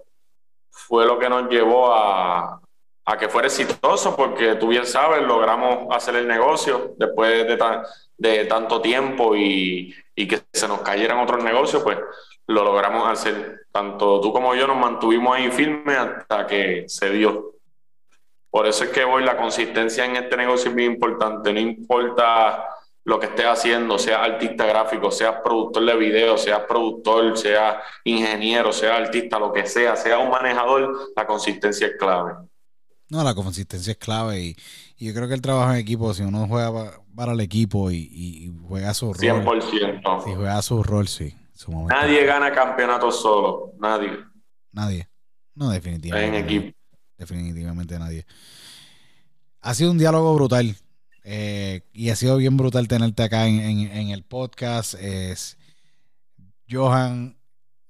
fue lo que nos llevó a, a que fuera exitoso, porque tú bien sabes, logramos hacer el negocio después de, de tanto tiempo y, y, que se nos cayeran otros negocios, pues lo logramos hacer. Tanto tú como yo nos mantuvimos ahí firmes hasta que se dio. Por eso es que hoy la consistencia en este negocio es muy importante. No importa lo que estés haciendo, seas artista gráfico, seas productor de video, seas productor, seas ingeniero, seas artista, lo que sea, seas un manejador, la consistencia es clave. No, la consistencia es clave y, yo creo que el trabajo en equipo, si uno juega para, el equipo y, juega su rol. 100%. Si juega su rol, sí. nadie gana campeonato solo, nadie. Nadie. No, definitivamente. En equipo. Definitivamente nadie. Ha sido un diálogo brutal. Eh, y ha sido bien brutal tenerte acá en, el podcast. Es Johan,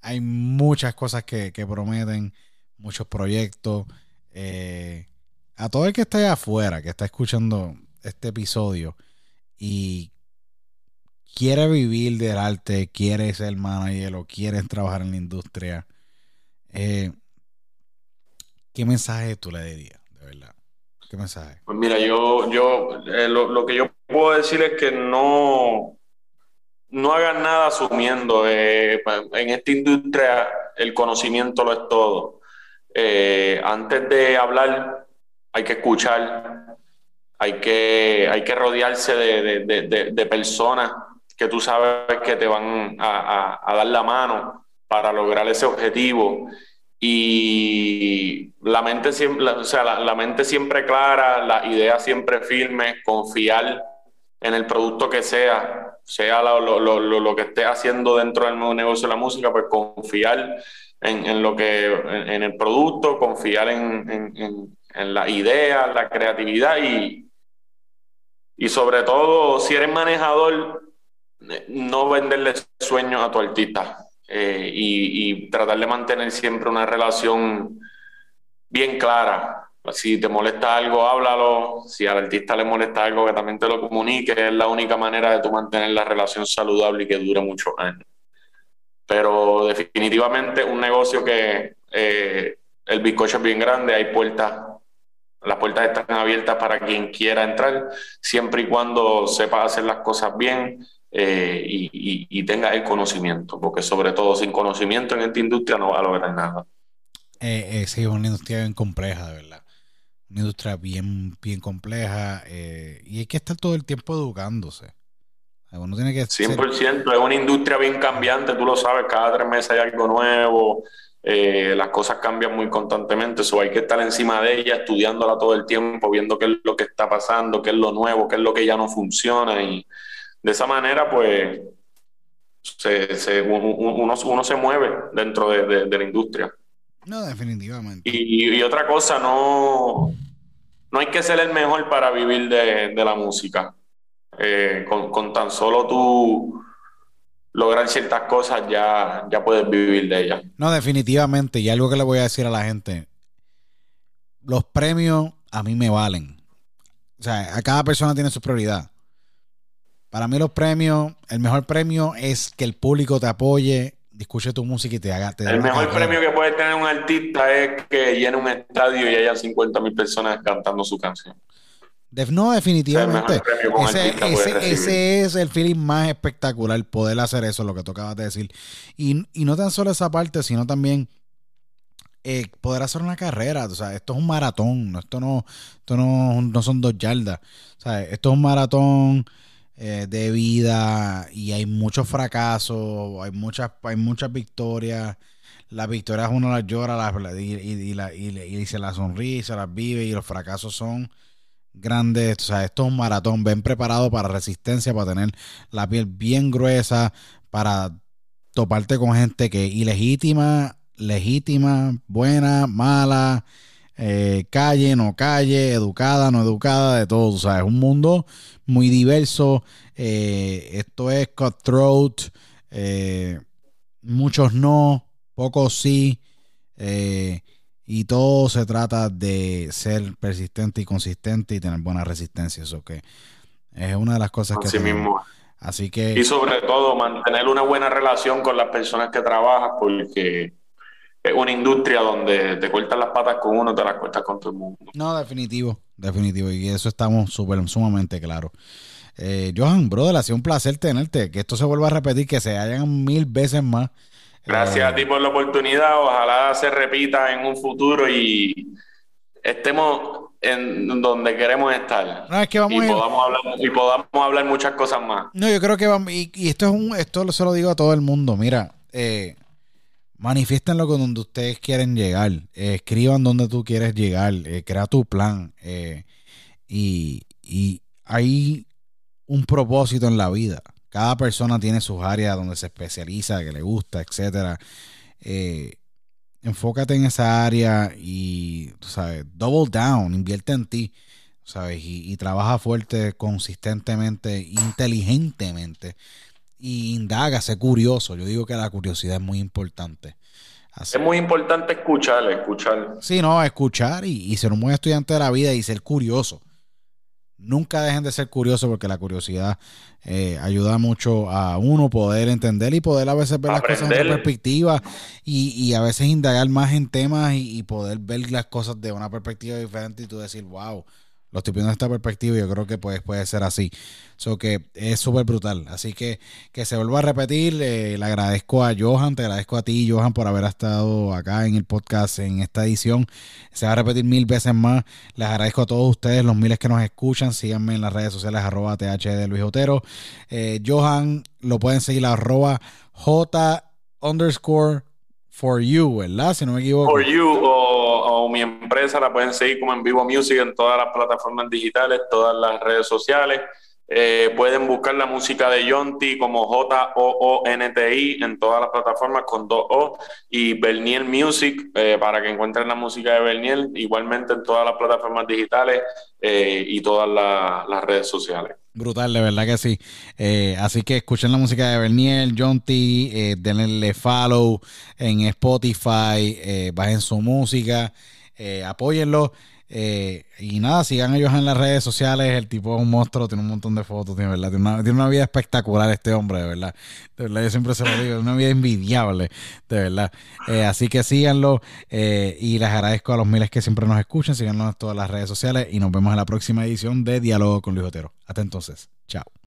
hay muchas cosas que, que prometen, muchos proyectos. Eh, a todo el que esté afuera, que está escuchando este episodio y quiere vivir del arte, quiere ser manager o quiere trabajar en la industria, eh, ¿qué mensaje tú le dirías, de verdad? ¿Qué mensaje? Pues mira, yo, yo eh, lo, que yo puedo decir es que no, no hagan nada asumiendo. en esta industria el conocimiento lo es todo. Eh, antes de hablar hay que escuchar, hay que, hay que rodearse de, personas que tú sabes que te van a, dar la mano para lograr ese objetivo. Y la mente siempre, o sea, la, mente siempre clara, la idea siempre firme, confiar en el producto que sea, sea lo, lo, lo, que esté haciendo dentro del negocio de la música, pues confiar en, lo que, en, el producto, confiar en, en la idea, la creatividad y, y sobre todo, si eres manejador, no venderle sueños a tu artista eh, y, tratar de mantener siempre una relación bien clara. Si te molesta algo, háblalo. Si al artista le molesta algo, que también te lo comunique. Es la única manera de tú mantener la relación saludable y que dure muchos años. Pero definitivamente un negocio que eh, el bizcocho es bien grande, hay puertas las puertas están abiertas para quien quiera entrar, siempre y cuando sepa hacer las cosas bien eh, y, tenga el conocimiento, porque sobre todo sin conocimiento en esta industria no va a lograr nada. Eh, eh, sí, es una industria bien compleja, de verdad. Una industria bien, bien compleja y hay que estar todo el tiempo educándose. Uno tiene que 100%, es una industria bien cambiante, tú lo sabes, cada tres meses hay algo nuevo, eh, las cosas cambian muy constantemente, eso hay que estar encima de ella, estudiándola todo el tiempo, viendo qué es lo que está pasando, qué es lo nuevo, qué es lo que ya no funciona y de esa manera pues se, uno, se mueve dentro de, la industria. No, definitivamente. Y, otra cosa, no, no hay que ser el mejor para vivir de, la música. Eh, con, con tan solo tú lograr ciertas cosas, ya, ya puedes vivir de ellas. No, definitivamente. Y algo que le voy a decir a la gente, los premios a mí me valen. O sea, a cada persona tiene su prioridad. Para mí los premios, el mejor premio es que el público te apoye, escuche tu música y te haga... el mejor premio que puede tener un artista es que llene un estadio y haya 50 mil personas cantando su canción no, definitivamente. Ese, es el feeling más espectacular, poder hacer eso, lo que tú acabas de decir. Y, no tan solo esa parte, sino también eh, poder hacer una carrera. O sea, esto es un maratón, esto no, esto no, son dos yardas. O sea, esto es un maratón eh, de vida y hay muchos fracasos, hay muchas, hay muchas victorias. Las victorias uno las llora las, y, y, y, y se las sonríe, se las vive y los fracasos son grandes, o sea, esto es un maratón, ven preparado para resistencia, para tener la piel bien gruesa, para toparte con gente que ilegítima, legítima, buena, mala, eh, calle, no calle, educada, no educada, de todo, o sea, es un mundo muy diverso, eh, esto es cutthroat, eh, muchos no, pocos sí, y todo se trata de ser persistente y consistente y tener buena resistencia. Eso que es una de las cosas que... Así mismo. Así que... Y sobre todo mantener una buena relación con las personas que trabajas porque es una industria donde te cortas las patas con uno, te las cortas con todo el mundo. No, definitivo, definitivo. Y eso estamos súper, sumamente claros. Eh, Johan, brother, ha sido un placer tenerte. Que esto se vuelva a repetir, que se hayan mil veces más. Gracias a ti por la oportunidad. Ojalá se repita en un futuro y estemos en donde queremos estar. No, es que vamos y, podamos hablar, y podamos hablar muchas cosas más. No, yo creo que vamos, y, esto es un, esto se lo digo a todo el mundo. Mira, eh, manifiestenlo con donde ustedes quieren llegar. Eh, escriban donde tú quieres llegar. Eh, crea tu plan. Eh, y, y hay un propósito en la vida. Cada persona tiene sus áreas donde se especializa, que le gusta, etcétera. Eh, enfócate en esa área y, sabes, double down, invierte en ti, ¿sabes? Y, trabaja fuerte, consistentemente, inteligentemente. Y indaga, sé curioso. Yo digo que la curiosidad es muy importante. Es muy importante escuchar, escuchar. Sí, no, escuchar y, y ser un buen estudiante de la vida y ser curioso. Nunca dejen de ser curiosos porque la curiosidad eh, ayuda mucho a uno poder entender y poder a veces ver las cosas en otra perspectiva y, a veces indagar más en temas y, poder ver las cosas de una perspectiva diferente y tú decir, wow, Lo estoy viendo esta perspectiva y yo creo que pues, puede ser así. So que es súper brutal. Así que que se vuelva a repetir. Eh, le agradezco a Johan, te agradezco a ti, Johan, por haber estado acá en el podcast en esta edición. Se va a repetir mil veces más. Les agradezco a todos ustedes, los miles que nos escuchan. Síganme en las redes sociales, arroba TH de Luis Otero. Eh, Johan, lo pueden seguir arroba J underscore for you, ¿verdad? Si no me equivoco. For you mi empresa la pueden seguir como en Vivo Music en todas las plataformas digitales, todas las redes sociales. Eh, pueden buscar la música de Yonti como J-O-O-N-T-I en todas las plataformas con dos O y Berniel Music eh, para que encuentren la música de Berniel igualmente en todas las plataformas digitales eh, y todas la, las redes sociales. Brutal, de verdad que sí. Eh, así que escuchen la música de Berniel, John T, eh, denle follow en Spotify, eh, bajen su música, eh, apóyenlo. Eh, y nada, sigan ellos en las redes sociales. El tipo es un monstruo, tiene un montón de fotos, tiene, ¿verdad? Tiene, una, vida espectacular este hombre, de verdad. De verdad, yo siempre se lo digo, es una vida envidiable, de verdad. Eh, así que síganlo eh, y les agradezco a los miles que siempre nos escuchan. Síganlo en todas las redes sociales y nos vemos en la próxima edición de Diálogo con Luis Otero. Hasta entonces, chao.